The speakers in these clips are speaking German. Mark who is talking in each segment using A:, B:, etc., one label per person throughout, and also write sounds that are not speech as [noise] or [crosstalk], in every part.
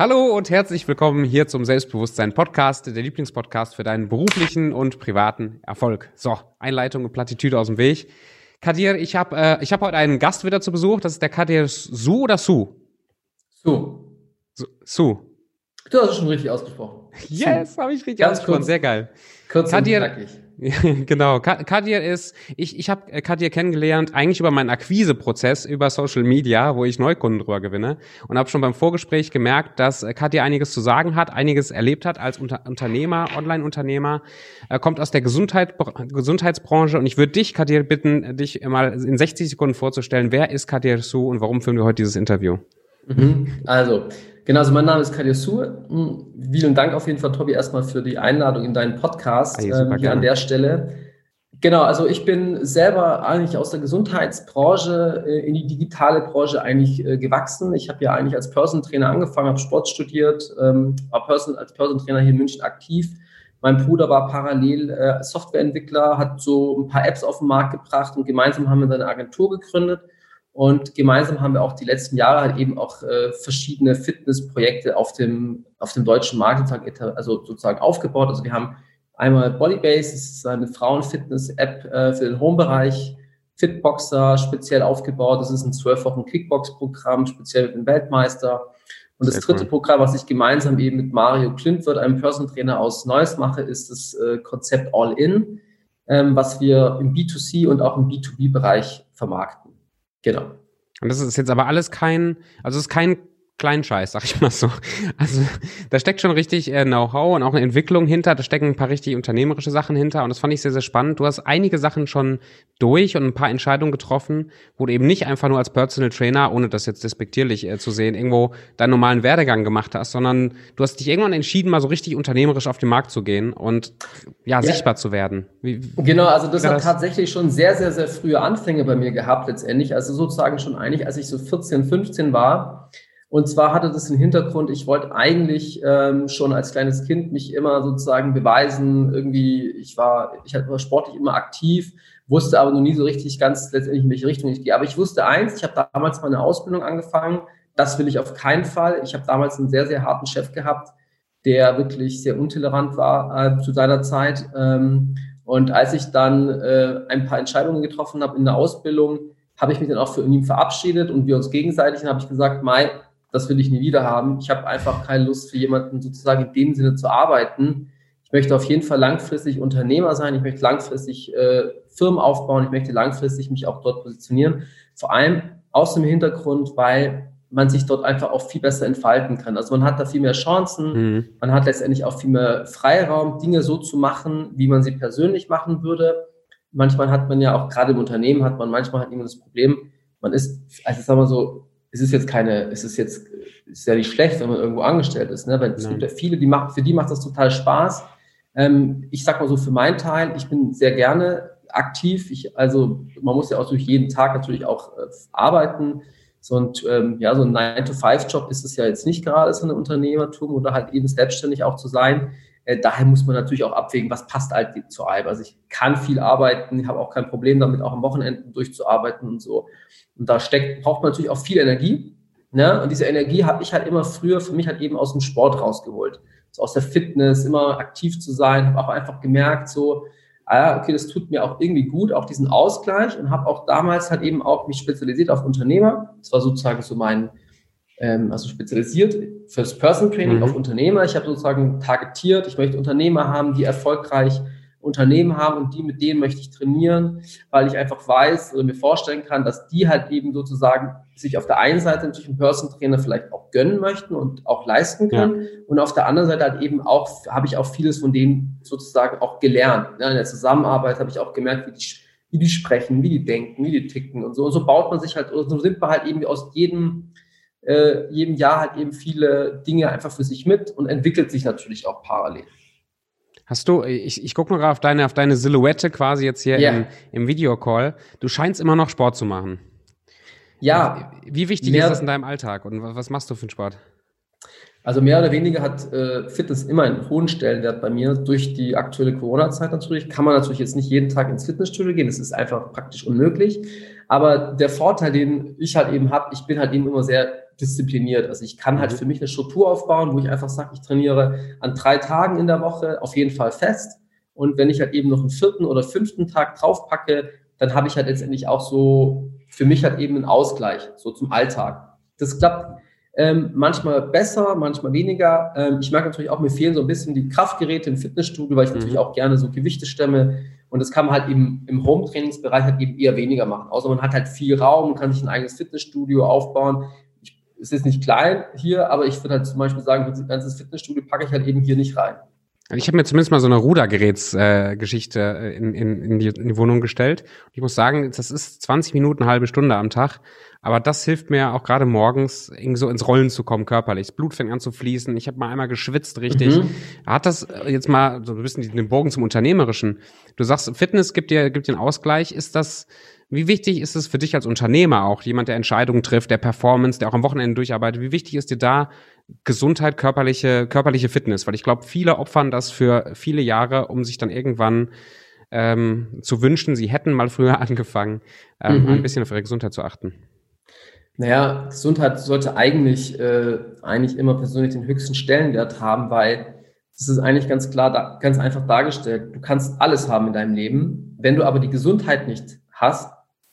A: Hallo und herzlich willkommen hier zum Selbstbewusstsein Podcast, der Lieblingspodcast für deinen beruflichen und privaten Erfolg. So, Einleitung und Plattitüde aus dem Weg. Kadir, ich habe äh, ich hab heute einen Gast wieder zu Besuch. Das ist der Kadir Su oder Su?
B: Su.
A: Su. Su.
B: Du hast es schon richtig ausgesprochen.
A: Yes, habe ich richtig Ganz ausgesprochen. Kurz, Sehr geil.
B: Kurz Kadir, und knackig. [laughs]
A: genau. Kadir ist, ich, ich habe äh, Kadir kennengelernt, eigentlich über meinen Akquiseprozess über Social Media, wo ich Neukunden drüber gewinne. Und habe schon beim Vorgespräch gemerkt, dass äh, Kadir einiges zu sagen hat, einiges erlebt hat als Unter Unternehmer, Online-Unternehmer. Er kommt aus der Gesundheit, Gesundheitsbranche. Und ich würde dich, Kadir, bitten, dich mal in 60 Sekunden vorzustellen. Wer ist Kadir Su und warum führen wir heute dieses Interview?
B: Mhm. Also, Genau, also mein Name ist Kadir Su. Hm, vielen Dank auf jeden Fall, Tobi, erstmal für die Einladung in deinen Podcast ah, ähm, hier an der Stelle. Genau, also ich bin selber eigentlich aus der Gesundheitsbranche äh, in die digitale Branche eigentlich äh, gewachsen. Ich habe ja eigentlich als Person Trainer angefangen, habe Sport studiert, ähm, war Person, als Person Trainer hier in München aktiv. Mein Bruder war parallel äh, Softwareentwickler, hat so ein paar Apps auf den Markt gebracht und gemeinsam haben wir eine Agentur gegründet. Und gemeinsam haben wir auch die letzten Jahre halt eben auch äh, verschiedene Fitnessprojekte auf dem, auf dem deutschen Markt also sozusagen aufgebaut. Also wir haben einmal Bodybase, das ist eine Frauenfitness-App äh, für den Home-Bereich, Fitboxer speziell aufgebaut. Das ist ein zwölf Wochen Kickbox-Programm, speziell mit dem Weltmeister. Und das Sehr dritte cool. Programm, was ich gemeinsam eben mit Mario Klintwirth, einem Person Trainer aus Neuss mache, ist das äh, Konzept All-In, ähm, was wir im B2C und auch im B2B-Bereich vermarkten. Genau.
A: Und das ist jetzt aber alles kein, also es ist kein kleinen Scheiß, sag ich mal so. Also da steckt schon richtig äh, Know-how und auch eine Entwicklung hinter, da stecken ein paar richtig unternehmerische Sachen hinter und das fand ich sehr, sehr spannend. Du hast einige Sachen schon durch und ein paar Entscheidungen getroffen, wo du eben nicht einfach nur als Personal Trainer, ohne das jetzt despektierlich äh, zu sehen, irgendwo deinen normalen Werdegang gemacht hast, sondern du hast dich irgendwann entschieden, mal so richtig unternehmerisch auf den Markt zu gehen und ja, ja. sichtbar zu werden.
B: Wie, genau, also das hat das? tatsächlich schon sehr, sehr, sehr frühe Anfänge bei mir gehabt letztendlich. Also sozusagen schon eigentlich, als ich so 14, 15 war, und zwar hatte das den Hintergrund, ich wollte eigentlich ähm, schon als kleines Kind mich immer sozusagen beweisen. Irgendwie, ich war, ich war sportlich immer aktiv, wusste aber noch nie so richtig ganz letztendlich, in welche Richtung ich gehe. Aber ich wusste eins, ich habe damals meine Ausbildung angefangen. Das will ich auf keinen Fall. Ich habe damals einen sehr, sehr harten Chef gehabt, der wirklich sehr untolerant war äh, zu seiner Zeit. Ähm, und als ich dann äh, ein paar Entscheidungen getroffen habe in der Ausbildung, habe ich mich dann auch für ihn verabschiedet und wir uns gegenseitig, dann habe ich gesagt, Mai, das will ich nie wieder haben. Ich habe einfach keine Lust für jemanden sozusagen in dem Sinne zu arbeiten. Ich möchte auf jeden Fall langfristig Unternehmer sein. Ich möchte langfristig äh, Firmen aufbauen. Ich möchte langfristig mich auch dort positionieren. Vor allem aus dem Hintergrund, weil man sich dort einfach auch viel besser entfalten kann. Also man hat da viel mehr Chancen, mhm. man hat letztendlich auch viel mehr Freiraum, Dinge so zu machen, wie man sie persönlich machen würde. Manchmal hat man ja auch gerade im Unternehmen hat man manchmal hat immer das Problem, man ist, also sagen wir so, es ist jetzt keine, es ist jetzt, ist ja nicht schlecht, wenn man irgendwo angestellt ist, ne? Weil es gibt ja viele, die macht, für die macht das total Spaß. Ähm, ich sag mal so für meinen Teil, ich bin sehr gerne aktiv. Ich, also man muss ja auch durch jeden Tag natürlich auch äh, arbeiten. So ein, ähm, ja, so ein 9-to-5-Job ist es ja jetzt nicht gerade, so ein Unternehmertum oder halt eben selbstständig auch zu sein. Äh, daher muss man natürlich auch abwägen, was passt halt zu einem. Also ich kann viel arbeiten, habe auch kein Problem damit, auch am Wochenende durchzuarbeiten und so. Und da steckt, braucht man natürlich auch viel Energie. Ne? Und diese Energie habe ich halt immer früher für mich halt eben aus dem Sport rausgeholt. So aus der Fitness, immer aktiv zu sein, habe auch einfach gemerkt, so, ah, okay, das tut mir auch irgendwie gut, auch diesen Ausgleich und habe auch damals halt eben auch mich spezialisiert auf Unternehmer. Das war sozusagen so mein, ähm, also spezialisiert fürs Person Training mhm. auf Unternehmer. Ich habe sozusagen targetiert, ich möchte Unternehmer haben, die erfolgreich Unternehmen haben und die mit denen möchte ich trainieren, weil ich einfach weiß oder mir vorstellen kann, dass die halt eben sozusagen sich auf der einen Seite natürlich einen Person Trainer vielleicht auch gönnen möchten und auch leisten können ja. und auf der anderen Seite halt eben auch habe ich auch vieles von denen sozusagen auch gelernt. In der Zusammenarbeit habe ich auch gemerkt, wie die, wie die sprechen, wie die denken, wie die ticken und so. Und so baut man sich halt, oder so sind wir halt eben aus jedem äh, jedem Jahr halt eben viele Dinge einfach für sich mit und entwickelt sich natürlich auch parallel.
A: Hast du, ich, ich gucke mal gerade auf deine, auf deine Silhouette quasi jetzt hier yeah. im, im Videocall. Du scheinst immer noch Sport zu machen.
B: Ja.
A: Wie wichtig ist das in deinem Alltag und was machst du für einen Sport?
B: Also mehr oder weniger hat äh, Fitness immer einen hohen Stellenwert bei mir. Durch die aktuelle Corona-Zeit natürlich kann man natürlich jetzt nicht jeden Tag ins Fitnessstudio gehen. Das ist einfach praktisch unmöglich. Aber der Vorteil, den ich halt eben habe, ich bin halt eben immer sehr diszipliniert. Also ich kann halt mhm. für mich eine Struktur aufbauen, wo ich einfach sage, ich trainiere an drei Tagen in der Woche auf jeden Fall fest. Und wenn ich halt eben noch einen vierten oder fünften Tag draufpacke, dann habe ich halt letztendlich auch so für mich halt eben einen Ausgleich, so zum Alltag. Das klappt ähm, manchmal besser, manchmal weniger. Ähm, ich merke natürlich auch, mir fehlen so ein bisschen die Kraftgeräte im Fitnessstudio, weil ich mhm. natürlich auch gerne so Gewichte stemme. Und das kann man halt eben im Home-Trainingsbereich halt eben eher weniger machen. Außer man hat halt viel Raum, kann sich ein eigenes Fitnessstudio aufbauen. Ist nicht klein hier, aber ich würde halt zum Beispiel sagen, ein ganzes Fitnessstudio packe ich halt eben hier nicht rein.
A: Ich habe mir zumindest mal so eine Rudergerätsgeschichte äh, in, in, in, die, in die Wohnung gestellt. Und ich muss sagen, das ist 20 Minuten, eine halbe Stunde am Tag. Aber das hilft mir auch gerade morgens, irgendwie so ins Rollen zu kommen körperlich. Das Blut fängt an zu fließen. Ich habe mal einmal geschwitzt, richtig. Mhm. Hat das jetzt mal so ein bisschen den Bogen zum Unternehmerischen. Du sagst, Fitness gibt dir, gibt dir einen Ausgleich. Ist das, wie wichtig ist es für dich als Unternehmer auch, jemand, der Entscheidungen trifft, der Performance, der auch am Wochenende durcharbeitet? Wie wichtig ist dir da Gesundheit, körperliche, körperliche Fitness? Weil ich glaube, viele opfern das für viele Jahre, um sich dann irgendwann ähm, zu wünschen, sie hätten mal früher [laughs] angefangen, ähm, mhm. ein bisschen auf ihre Gesundheit zu achten.
B: Naja, Gesundheit sollte eigentlich, äh, eigentlich immer persönlich den höchsten Stellenwert haben, weil das ist eigentlich ganz klar, da, ganz einfach dargestellt. Du kannst alles haben in deinem Leben. Wenn du aber die Gesundheit nicht hast,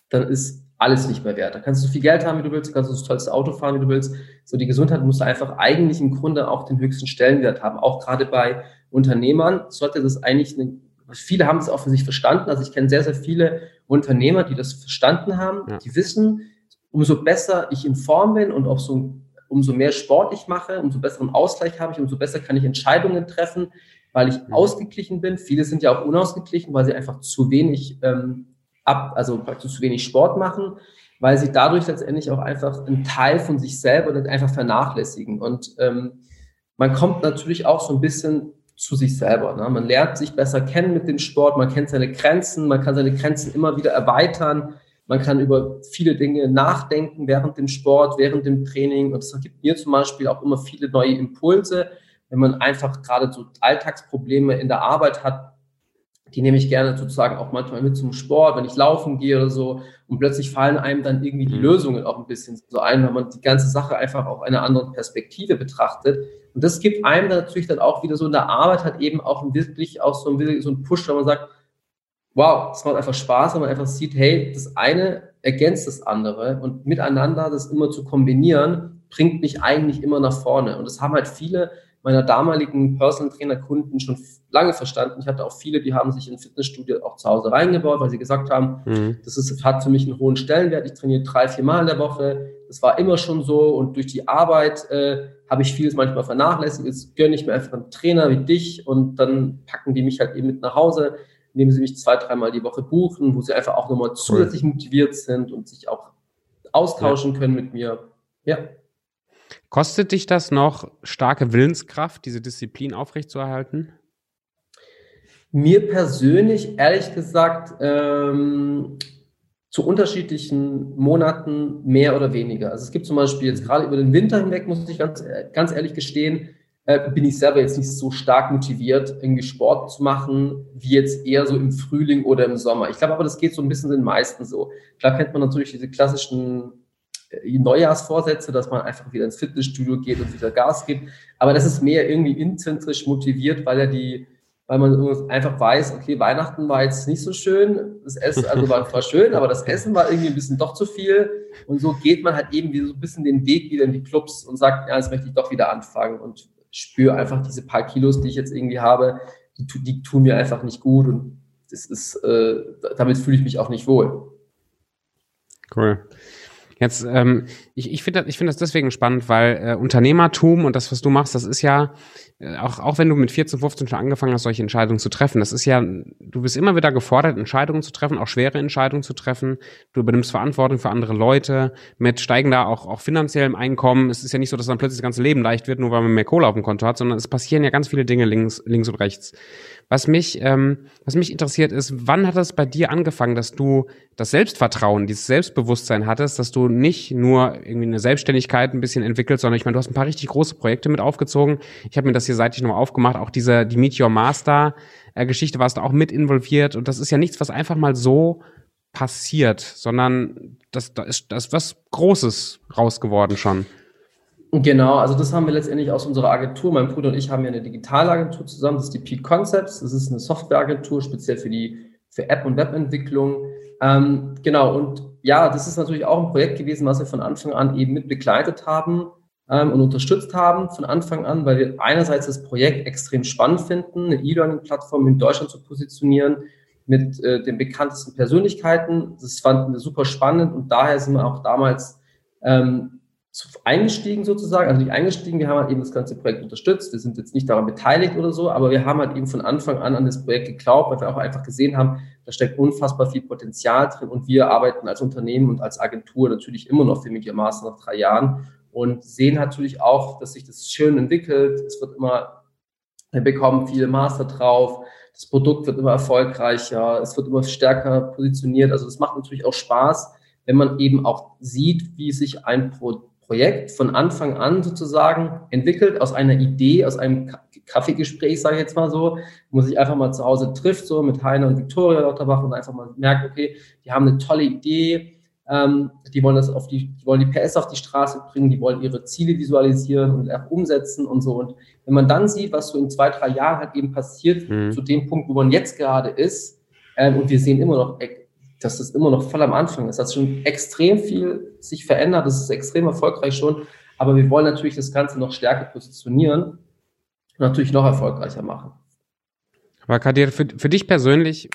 B: dann ist alles nicht mehr wert. Da kannst du so viel Geld haben, wie du willst, kannst du das tollste Auto fahren, wie du willst. So die Gesundheit musst du einfach eigentlich im Grunde auch den höchsten Stellenwert haben. Auch gerade bei Unternehmern sollte das eigentlich eine, viele haben es auch für sich verstanden. Also ich kenne sehr, sehr viele Unternehmer, die das verstanden haben, ja. die wissen, umso besser ich in Form bin und auch so, umso mehr Sport ich mache, umso besseren Ausgleich habe ich, umso besser kann ich Entscheidungen treffen, weil ich mhm. ausgeglichen bin. Viele sind ja auch unausgeglichen, weil sie einfach zu wenig ähm, ab, also praktisch zu wenig Sport machen, weil sie dadurch letztendlich auch einfach einen Teil von sich selber einfach vernachlässigen. Und ähm, man kommt natürlich auch so ein bisschen zu sich selber. Ne? Man lernt sich besser kennen mit dem Sport, man kennt seine Grenzen, man kann seine Grenzen immer wieder erweitern, man kann über viele Dinge nachdenken während dem Sport, während dem Training. Und das gibt mir zum Beispiel auch immer viele neue Impulse, wenn man einfach gerade so Alltagsprobleme in der Arbeit hat, die nehme ich gerne sozusagen auch manchmal mit zum Sport, wenn ich laufen gehe oder so. Und plötzlich fallen einem dann irgendwie die mhm. Lösungen auch ein bisschen so ein, wenn man die ganze Sache einfach auf einer anderen Perspektive betrachtet. Und das gibt einem dann natürlich dann auch wieder so in der Arbeit hat eben auch wirklich auch so ein, so ein Push, wenn man sagt, wow, es macht einfach Spaß, wenn man einfach sieht, hey, das eine ergänzt das andere und miteinander das immer zu kombinieren, bringt mich eigentlich immer nach vorne. Und das haben halt viele meiner damaligen Personal Trainer Kunden schon lange verstanden. Ich hatte auch viele, die haben sich in Fitnessstudio auch zu Hause reingebaut, weil sie gesagt haben, mhm. das ist, hat für mich einen hohen Stellenwert. Ich trainiere drei, vier Mal in der Woche. Das war immer schon so und durch die Arbeit äh, habe ich vieles manchmal vernachlässigt. Jetzt gönne ich mir einfach einen Trainer wie dich und dann packen die mich halt eben mit nach Hause, indem sie mich zwei, dreimal die Woche buchen, wo sie einfach auch nochmal zusätzlich motiviert sind und sich auch austauschen ja. können mit mir. Ja.
A: Kostet dich das noch starke Willenskraft, diese Disziplin aufrechtzuerhalten?
B: Mir persönlich, ehrlich gesagt, ähm, zu unterschiedlichen Monaten mehr oder weniger. Also es gibt zum Beispiel jetzt gerade über den Winter hinweg, muss ich ganz, ganz ehrlich gestehen, äh, bin ich selber jetzt nicht so stark motiviert, irgendwie Sport zu machen, wie jetzt eher so im Frühling oder im Sommer. Ich glaube aber, das geht so ein bisschen den meisten so. Klar kennt man natürlich diese klassischen Neujahrsvorsätze, dass man einfach wieder ins Fitnessstudio geht und wieder Gas gibt. Aber das ist mehr irgendwie inzentrisch motiviert, weil er die, weil man einfach weiß, okay, Weihnachten war jetzt nicht so schön, das Essen, also war zwar schön, aber das Essen war irgendwie ein bisschen doch zu viel. Und so geht man halt eben so ein bisschen den Weg wieder in die Clubs und sagt, ja, jetzt möchte ich doch wieder anfangen und spüre einfach diese paar Kilos, die ich jetzt irgendwie habe, die, die tun mir einfach nicht gut und das ist, äh, damit fühle ich mich auch nicht wohl.
A: Cool. Jetzt, ähm, ich, ich finde ich finde das deswegen spannend, weil äh, Unternehmertum und das, was du machst, das ist ja, auch, auch wenn du mit 14, 15 schon angefangen hast, solche Entscheidungen zu treffen, das ist ja, du bist immer wieder gefordert, Entscheidungen zu treffen, auch schwere Entscheidungen zu treffen. Du übernimmst Verantwortung für andere Leute mit steigender auch, auch finanziellem Einkommen. Es ist ja nicht so, dass dann plötzlich das ganze Leben leicht wird, nur weil man mehr Kohle auf dem Konto hat, sondern es passieren ja ganz viele Dinge links, links und rechts. Was mich, ähm, was mich interessiert ist, wann hat es bei dir angefangen, dass du das Selbstvertrauen, dieses Selbstbewusstsein hattest, dass du nicht nur irgendwie eine Selbstständigkeit ein bisschen entwickelt, sondern ich meine, du hast ein paar richtig große Projekte mit aufgezogen. Ich habe mir das hier seitlich nochmal aufgemacht, auch diese, die Meet Your Master äh, Geschichte warst du auch mit involviert und das ist ja nichts, was einfach mal so passiert, sondern das, da ist, da ist was Großes raus geworden schon.
B: Genau, also das haben wir letztendlich aus unserer Agentur. Mein Bruder und ich haben ja eine Digitalagentur zusammen. Das ist die Peak Concepts. Das ist eine Softwareagentur, speziell für die für App- und Webentwicklung. Ähm, genau, und ja, das ist natürlich auch ein Projekt gewesen, was wir von Anfang an eben mit begleitet haben ähm, und unterstützt haben von Anfang an, weil wir einerseits das Projekt extrem spannend finden, eine E-Learning-Plattform in Deutschland zu positionieren mit äh, den bekanntesten Persönlichkeiten. Das fanden wir super spannend und daher sind wir auch damals ähm, eingestiegen sozusagen, also nicht eingestiegen, wir haben halt eben das ganze Projekt unterstützt, wir sind jetzt nicht daran beteiligt oder so, aber wir haben halt eben von Anfang an an das Projekt geglaubt, weil wir auch einfach gesehen haben, da steckt unfassbar viel Potenzial drin und wir arbeiten als Unternehmen und als Agentur natürlich immer noch für Media Master nach drei Jahren und sehen natürlich auch, dass sich das schön entwickelt, es wird immer, wir bekommen viele Master drauf, das Produkt wird immer erfolgreicher, es wird immer stärker positioniert, also es macht natürlich auch Spaß, wenn man eben auch sieht, wie sich ein Produkt Projekt von Anfang an sozusagen entwickelt aus einer Idee, aus einem Kaffeegespräch, sage ich jetzt mal so, wo man sich einfach mal zu Hause trifft, so mit Heiner und Viktoria Lauterbach und einfach mal merkt, okay, die haben eine tolle Idee, ähm, die wollen das auf die, die wollen die PS auf die Straße bringen, die wollen ihre Ziele visualisieren und auch umsetzen und so. Und wenn man dann sieht, was so in zwei, drei Jahren halt eben passiert, mhm. zu dem Punkt, wo man jetzt gerade ist, ähm, und wir sehen immer noch dass das immer noch voll am Anfang ist. Das hat schon extrem viel sich verändert, das ist extrem erfolgreich schon, aber wir wollen natürlich das Ganze noch stärker positionieren und natürlich noch erfolgreicher machen.
A: Aber Kadir, für, für dich persönlich,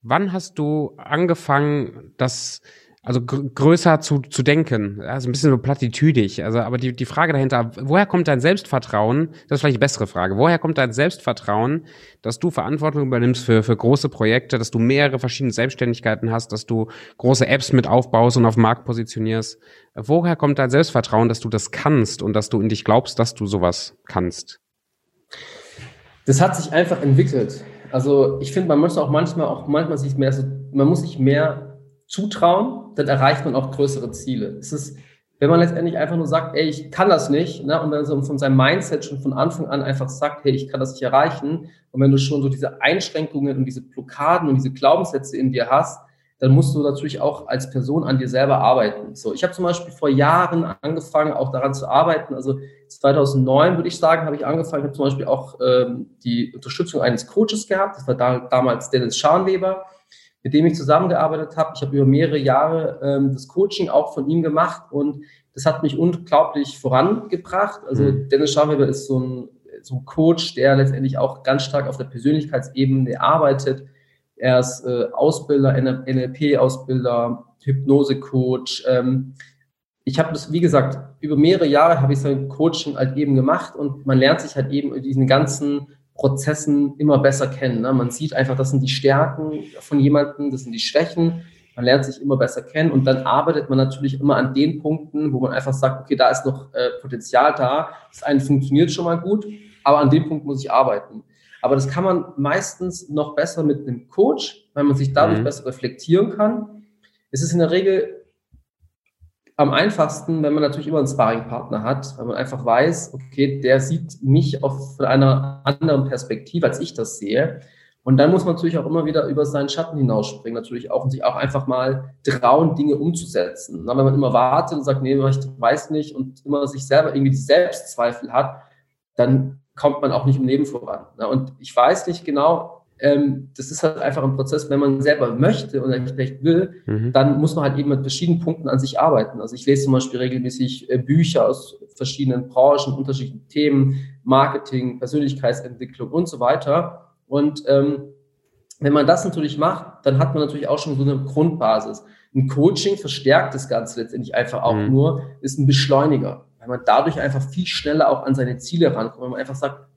A: wann hast du angefangen, das also gr größer zu, zu denken. Also ein bisschen so plattitüdig. Also, aber die, die Frage dahinter, woher kommt dein Selbstvertrauen? Das ist vielleicht die bessere Frage. Woher kommt dein Selbstvertrauen, dass du Verantwortung übernimmst für, für große Projekte, dass du mehrere verschiedene Selbstständigkeiten hast, dass du große Apps mit aufbaust und auf dem Markt positionierst? Woher kommt dein Selbstvertrauen, dass du das kannst und dass du in dich glaubst, dass du sowas kannst?
B: Das hat sich einfach entwickelt. Also ich finde, man muss auch manchmal auch manchmal sich mehr so, man muss sich mehr zutrauen, dann erreicht man auch größere Ziele. Es ist, wenn man letztendlich einfach nur sagt, ey, ich kann das nicht, ne, und dann so von seinem Mindset schon von Anfang an einfach sagt, hey, ich kann das nicht erreichen, und wenn du schon so diese Einschränkungen und diese Blockaden und diese Glaubenssätze in dir hast, dann musst du natürlich auch als Person an dir selber arbeiten. So, ich habe zum Beispiel vor Jahren angefangen, auch daran zu arbeiten. Also 2009 würde ich sagen, habe ich angefangen. Habe zum Beispiel auch ähm, die Unterstützung eines Coaches gehabt. Das war da, damals Dennis Scharnweber mit dem ich zusammengearbeitet habe. Ich habe über mehrere Jahre ähm, das Coaching auch von ihm gemacht und das hat mich unglaublich vorangebracht. Also mhm. Dennis Scharweber ist so ein, so ein Coach, der letztendlich auch ganz stark auf der Persönlichkeitsebene arbeitet. Er ist äh, Ausbilder, NLP-Ausbilder, Hypnose-Coach. Ähm, ich habe das, wie gesagt, über mehrere Jahre habe ich sein Coaching halt eben gemacht und man lernt sich halt eben diesen ganzen Prozessen immer besser kennen. Ne? Man sieht einfach, das sind die Stärken von jemandem, das sind die Schwächen. Man lernt sich immer besser kennen und dann arbeitet man natürlich immer an den Punkten, wo man einfach sagt, okay, da ist noch äh, Potenzial da. Das eine funktioniert schon mal gut, aber an dem Punkt muss ich arbeiten. Aber das kann man meistens noch besser mit einem Coach, weil man sich dadurch mhm. besser reflektieren kann. Es ist in der Regel am einfachsten, wenn man natürlich immer einen Sparringpartner hat, weil man einfach weiß, okay, der sieht mich auf von einer anderen Perspektive, als ich das sehe. Und dann muss man natürlich auch immer wieder über seinen Schatten hinausspringen, natürlich auch und sich auch einfach mal trauen, Dinge umzusetzen. Und wenn man immer wartet und sagt, nee, ich weiß nicht und immer sich selber irgendwie Selbstzweifel hat, dann kommt man auch nicht im Leben voran. Und ich weiß nicht genau, ähm, das ist halt einfach ein Prozess, wenn man selber möchte und vielleicht will, mhm. dann muss man halt eben mit verschiedenen Punkten an sich arbeiten. Also ich lese zum Beispiel regelmäßig äh, Bücher aus verschiedenen Branchen, unterschiedlichen Themen, Marketing, Persönlichkeitsentwicklung und so weiter. Und ähm, wenn man das natürlich macht, dann hat man natürlich auch schon so eine Grundbasis. Ein Coaching verstärkt das Ganze letztendlich einfach auch mhm. nur, ist ein Beschleuniger, weil man dadurch einfach viel schneller auch an seine Ziele rankommt, wenn man einfach sagt,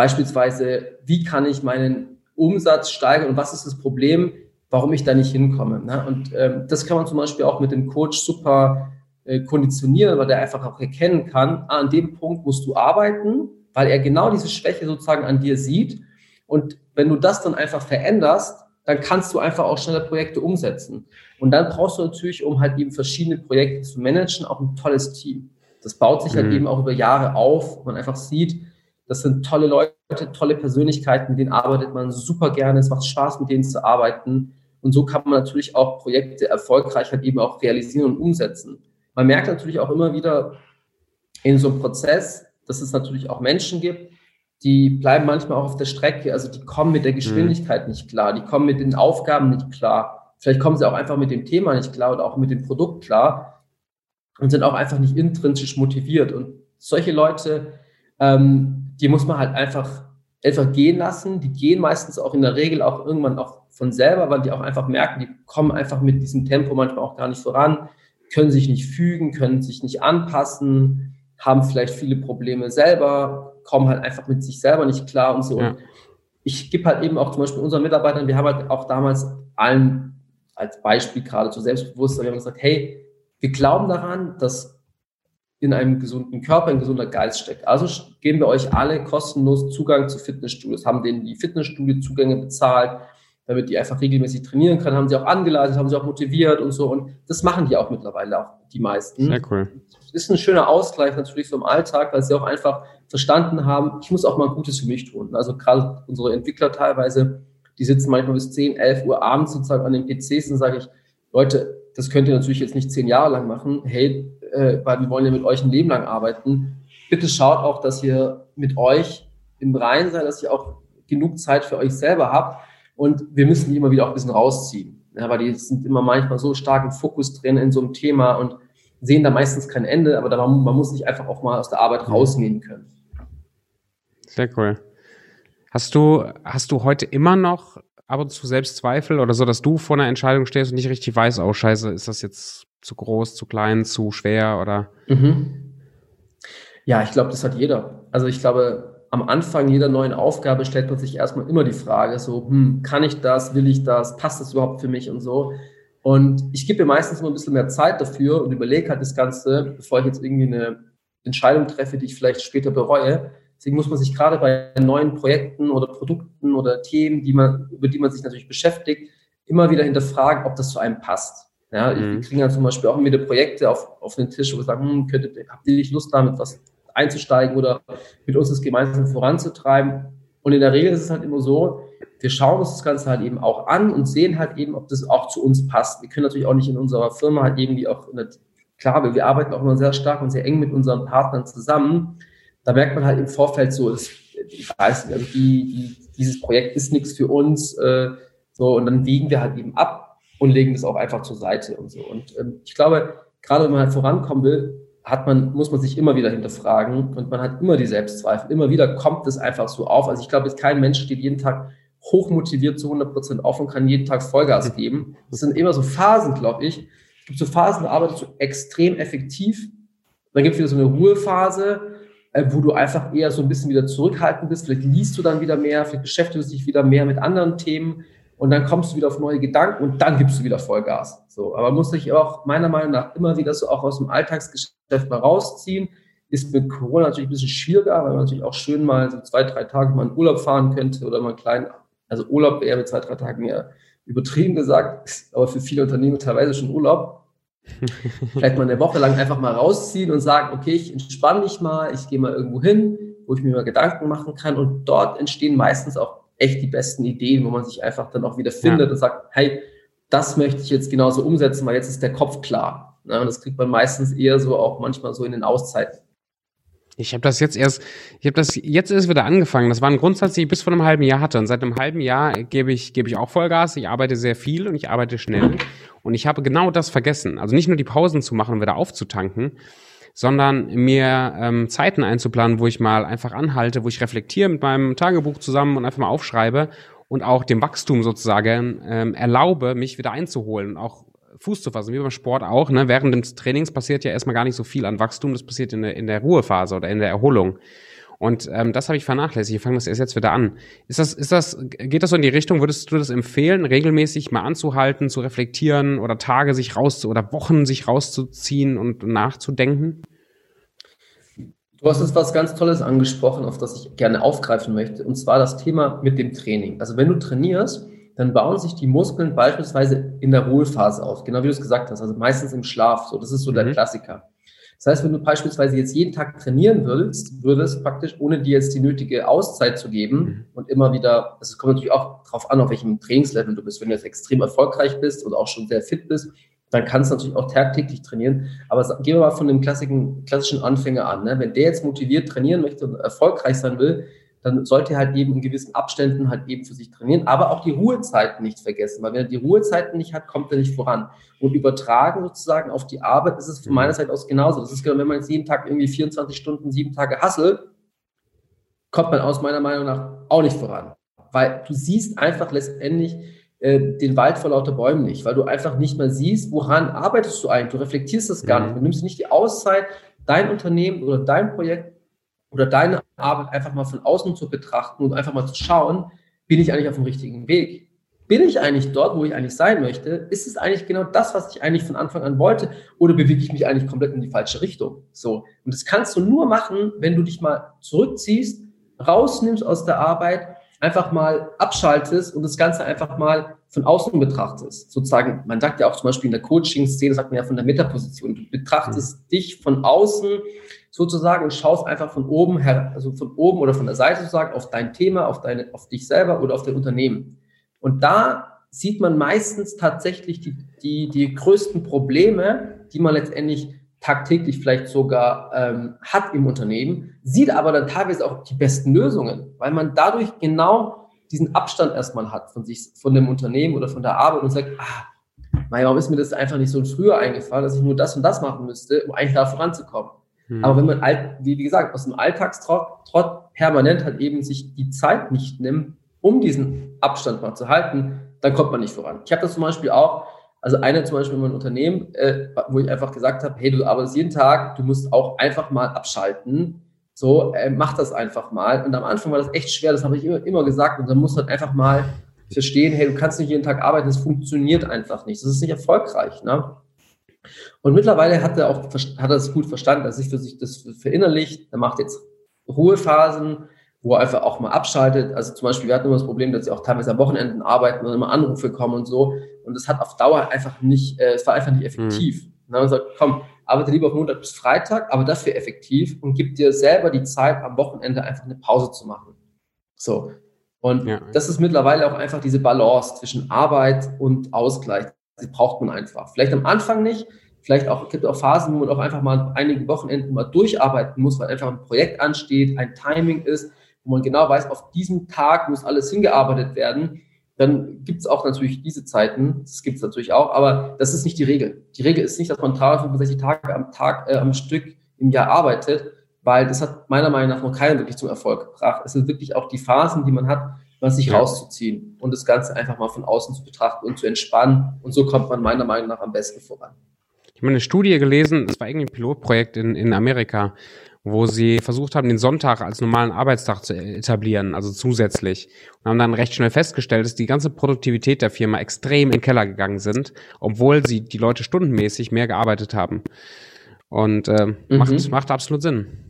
B: Beispielsweise, wie kann ich meinen Umsatz steigern und was ist das Problem, warum ich da nicht hinkomme. Ne? Und ähm, das kann man zum Beispiel auch mit dem Coach super äh, konditionieren, weil der einfach auch erkennen kann, ah, an dem Punkt musst du arbeiten, weil er genau diese Schwäche sozusagen an dir sieht. Und wenn du das dann einfach veränderst, dann kannst du einfach auch schneller Projekte umsetzen. Und dann brauchst du natürlich, um halt eben verschiedene Projekte zu managen, auch ein tolles Team. Das baut sich halt mhm. halt eben auch über Jahre auf. Man einfach sieht, das sind tolle Leute, tolle Persönlichkeiten, mit denen arbeitet man super gerne. Es macht Spaß, mit denen zu arbeiten. Und so kann man natürlich auch Projekte erfolgreich halt eben auch realisieren und umsetzen. Man merkt natürlich auch immer wieder, in so einem Prozess, dass es natürlich auch Menschen gibt, die bleiben manchmal auch auf der Strecke, also die kommen mit der mhm. Geschwindigkeit mhm. nicht klar, die kommen mit den Aufgaben nicht klar. Vielleicht kommen sie auch einfach mit dem Thema nicht klar oder auch mit dem Produkt klar und sind auch einfach nicht intrinsisch motiviert. Und solche Leute, ähm, die muss man halt einfach, einfach gehen lassen. Die gehen meistens auch in der Regel auch irgendwann auch von selber, weil die auch einfach merken, die kommen einfach mit diesem Tempo manchmal auch gar nicht voran, können sich nicht fügen, können sich nicht anpassen, haben vielleicht viele Probleme selber, kommen halt einfach mit sich selber nicht klar und so. Ja. ich gebe halt eben auch zum Beispiel unseren Mitarbeitern, wir haben halt auch damals allen als Beispiel gerade zu Selbstbewusstsein, wir haben gesagt, hey, wir glauben daran, dass in einem gesunden Körper ein gesunder Geist steckt. Also geben wir euch alle kostenlos Zugang zu Fitnessstudios, haben denen die Fitnessstudio-Zugänge bezahlt, damit die einfach regelmäßig trainieren können, haben sie auch angeleitet, haben sie auch motiviert und so. Und das machen die auch mittlerweile auch die meisten.
A: Sehr cool.
B: Das ist ein schöner Ausgleich natürlich so im Alltag, weil sie auch einfach verstanden haben, ich muss auch mal Gutes für mich tun. Also gerade unsere Entwickler teilweise, die sitzen manchmal bis 10, 11 Uhr abends sozusagen an den PCs und sage ich, Leute, das könnt ihr natürlich jetzt nicht zehn Jahre lang machen. Hey, äh, weil wir wollen ja mit euch ein Leben lang arbeiten. Bitte schaut auch, dass ihr mit euch im Reinen seid, dass ihr auch genug Zeit für euch selber habt. Und wir müssen die immer wieder auch ein bisschen rausziehen. Ja, weil die sind immer manchmal so stark im Fokus drin in so einem Thema und sehen da meistens kein Ende, aber da, man muss sich einfach auch mal aus der Arbeit rausnehmen können.
A: Sehr cool. Hast du, hast du heute immer noch ab und zu Selbstzweifel oder so, dass du vor einer Entscheidung stehst und nicht richtig weißt, oh scheiße, ist das jetzt zu groß, zu klein, zu schwer oder?
B: Mhm. Ja, ich glaube, das hat jeder. Also ich glaube, am Anfang jeder neuen Aufgabe stellt man sich erstmal immer die Frage, so, hm, kann ich das, will ich das, passt das überhaupt für mich und so. Und ich gebe mir meistens immer ein bisschen mehr Zeit dafür und überlege halt das Ganze, bevor ich jetzt irgendwie eine Entscheidung treffe, die ich vielleicht später bereue. Deswegen muss man sich gerade bei neuen Projekten oder Produkten oder Themen, die man, über die man sich natürlich beschäftigt, immer wieder hinterfragen, ob das zu einem passt. Ja, mhm. wir kriegen ja zum Beispiel auch immer wieder Projekte auf, auf den Tisch, wo wir sagen, hm, könntet, habt ihr nicht Lust damit was einzusteigen oder mit uns das gemeinsam voranzutreiben? Und in der Regel ist es halt immer so, wir schauen uns das Ganze halt eben auch an und sehen halt eben, ob das auch zu uns passt. Wir können natürlich auch nicht in unserer Firma halt irgendwie auch, klar, wir arbeiten auch immer sehr stark und sehr eng mit unseren Partnern zusammen da merkt man halt im Vorfeld so, dass, ich weiß nicht, also die, die, dieses Projekt ist nichts für uns, äh, so, und dann wiegen wir halt eben ab und legen das auch einfach zur Seite und so. Und ähm, ich glaube, gerade wenn man halt vorankommen will, hat man, muss man sich immer wieder hinterfragen und man hat immer die Selbstzweifel. Immer wieder kommt es einfach so auf. Also ich glaube, kein Mensch steht jeden Tag hochmotiviert zu 100 Prozent auf und kann jeden Tag Vollgas geben. Das sind immer so Phasen, glaube ich. Es gibt so Phasen, da arbeitest du extrem effektiv. Dann gibt es wieder so eine Ruhephase, äh, wo du einfach eher so ein bisschen wieder zurückhaltend bist. Vielleicht liest du dann wieder mehr, vielleicht beschäftigst du dich wieder mehr mit anderen Themen und dann kommst du wieder auf neue Gedanken und dann gibst du wieder Vollgas. So, aber muss dich auch meiner Meinung nach immer wieder so auch aus dem Alltagsgeschäft mal rausziehen. Ist mit Corona natürlich ein bisschen schwieriger, weil man natürlich auch schön mal so zwei, drei Tage mal in Urlaub fahren könnte oder mal einen kleinen, also Urlaub eher mit zwei, drei Tagen ja übertrieben gesagt, ist aber für viele Unternehmen teilweise schon Urlaub. [laughs] Vielleicht mal eine Woche lang einfach mal rausziehen und sagen, okay, ich entspanne mich mal, ich gehe mal irgendwo hin, wo ich mir mal Gedanken machen kann. Und dort entstehen meistens auch echt die besten Ideen, wo man sich einfach dann auch wieder findet ja. und sagt, hey, das möchte ich jetzt genauso umsetzen, weil jetzt ist der Kopf klar. und das kriegt man meistens eher so auch manchmal so in den Auszeiten.
A: Ich habe das jetzt erst, ich habe das jetzt erst wieder angefangen. Das war ein Grundsatz, den ich bis vor einem halben Jahr hatte. Und seit einem halben Jahr gebe ich, gebe ich auch Vollgas. Ich arbeite sehr viel und ich arbeite schnell. Und ich habe genau das vergessen. Also nicht nur die Pausen zu machen und wieder aufzutanken, sondern mir ähm, Zeiten einzuplanen, wo ich mal einfach anhalte, wo ich reflektiere mit meinem Tagebuch zusammen und einfach mal aufschreibe und auch dem Wachstum sozusagen ähm, erlaube, mich wieder einzuholen und auch Fuß zu fassen, wie beim Sport auch. Ne? Während des Trainings passiert ja erstmal gar nicht so viel an Wachstum, das passiert in der, in der Ruhephase oder in der Erholung. Und ähm, das habe ich vernachlässigt. Ich fange das erst jetzt wieder an. Ist das, ist das, geht das so in die Richtung? Würdest du das empfehlen, regelmäßig mal anzuhalten, zu reflektieren oder Tage sich raus oder Wochen sich rauszuziehen und nachzudenken?
B: Du hast jetzt was ganz Tolles angesprochen, auf das ich gerne aufgreifen möchte, und zwar das Thema mit dem Training. Also wenn du trainierst, dann bauen sich die Muskeln beispielsweise in der Ruhephase auf, genau wie du es gesagt hast, also meistens im Schlaf. So, das ist so mhm. der Klassiker. Das heißt, wenn du beispielsweise jetzt jeden Tag trainieren würdest, würdest praktisch, ohne dir jetzt die nötige Auszeit zu geben mhm. und immer wieder, es kommt natürlich auch darauf an, auf welchem Trainingslevel du bist. Wenn du jetzt extrem erfolgreich bist oder auch schon sehr fit bist, dann kannst du natürlich auch tagtäglich trainieren. Aber gehen wir mal von dem klassischen, klassischen Anfänger an. Ne? Wenn der jetzt motiviert trainieren möchte und erfolgreich sein will, dann sollte er halt eben in gewissen Abständen halt eben für sich trainieren, aber auch die Ruhezeiten nicht vergessen, weil wenn er die Ruhezeiten nicht hat, kommt er nicht voran. Und übertragen sozusagen auf die Arbeit ist es von meiner Seite aus genauso. Das ist genau, wenn man jetzt jeden Tag irgendwie 24 Stunden, sieben Tage hasselt, kommt man aus meiner Meinung nach auch nicht voran. Weil du siehst einfach letztendlich äh, den Wald vor lauter Bäumen nicht, weil du einfach nicht mehr siehst, woran arbeitest du eigentlich, du reflektierst das gar mhm. nicht, du nimmst nicht die Auszeit, dein Unternehmen oder dein Projekt oder deine Arbeit einfach mal von außen zu betrachten und einfach mal zu schauen, bin ich eigentlich auf dem richtigen Weg? Bin ich eigentlich dort, wo ich eigentlich sein möchte? Ist es eigentlich genau das, was ich eigentlich von Anfang an wollte? Oder bewege ich mich eigentlich komplett in die falsche Richtung? So. Und das kannst du nur machen, wenn du dich mal zurückziehst, rausnimmst aus der Arbeit, einfach mal abschaltest und das Ganze einfach mal von außen betrachtest. Sozusagen, man sagt ja auch zum Beispiel in der Coaching-Szene, sagt man ja von der Metaposition. Du betrachtest mhm. dich von außen sozusagen und schaust einfach von oben her, also von oben oder von der Seite sozusagen auf dein Thema, auf deine, auf dich selber oder auf dein Unternehmen. Und da sieht man meistens tatsächlich die, die, die größten Probleme, die man letztendlich tagtäglich vielleicht sogar ähm, hat im Unternehmen, sieht aber dann teilweise auch die besten Lösungen, weil man dadurch genau diesen Abstand erstmal hat von sich, von dem Unternehmen oder von der Arbeit und sagt, ah, warum ist mir das einfach nicht so früher eingefallen, dass ich nur das und das machen müsste, um eigentlich da voranzukommen. Hm. Aber wenn man, alt, wie, wie gesagt, aus dem Alltagstrott permanent halt eben sich die Zeit nicht nimmt, um diesen Abstand mal zu halten, dann kommt man nicht voran. Ich habe das zum Beispiel auch, also eine zum Beispiel in meinem Unternehmen, äh, wo ich einfach gesagt habe, hey, du arbeitest jeden Tag, du musst auch einfach mal abschalten. So, äh, mach das einfach mal. Und am Anfang war das echt schwer, das habe ich immer, immer gesagt. Und dann du halt einfach mal verstehen, hey, du kannst nicht jeden Tag arbeiten, das funktioniert einfach nicht. Das ist nicht erfolgreich. Ne? Und mittlerweile hat er auch hat er das gut verstanden, dass sich für sich das verinnerlicht. Er macht jetzt Ruhephasen, wo er einfach auch mal abschaltet. Also zum Beispiel, wir hatten immer das Problem, dass sie auch teilweise am Wochenenden arbeiten und immer Anrufe kommen und so. Und das hat auf Dauer einfach nicht, äh, es war einfach nicht effektiv. Mhm. dann haben wir gesagt, komm, arbeite lieber auf Montag bis Freitag, aber dafür effektiv und gib dir selber die Zeit, am Wochenende einfach eine Pause zu machen. So. Und ja. das ist mittlerweile auch einfach diese Balance zwischen Arbeit und Ausgleich. Die braucht man einfach. Vielleicht am Anfang nicht, vielleicht auch, gibt auch Phasen, wo man auch einfach mal einige Wochenenden mal durcharbeiten muss, weil einfach ein Projekt ansteht, ein Timing ist, wo man genau weiß, auf diesem Tag muss alles hingearbeitet werden. Dann gibt es auch natürlich diese Zeiten, das gibt es natürlich auch, aber das ist nicht die Regel. Die Regel ist nicht, dass man 365 Tage am Tag, äh, am Stück im Jahr arbeitet, weil das hat meiner Meinung nach noch keiner wirklich zum Erfolg gebracht. Es sind wirklich auch die Phasen, die man hat, was sich ja. rauszuziehen und das Ganze einfach mal von außen zu betrachten und zu entspannen. Und so kommt man meiner Meinung nach am besten voran.
A: Ich habe eine Studie gelesen, das war irgendwie ein Pilotprojekt in, in Amerika, wo sie versucht haben, den Sonntag als normalen Arbeitstag zu etablieren, also zusätzlich. Und haben dann recht schnell festgestellt, dass die ganze Produktivität der Firma extrem in den Keller gegangen sind, obwohl sie die Leute stundenmäßig mehr gearbeitet haben. Und äh, mhm. macht, macht absolut Sinn.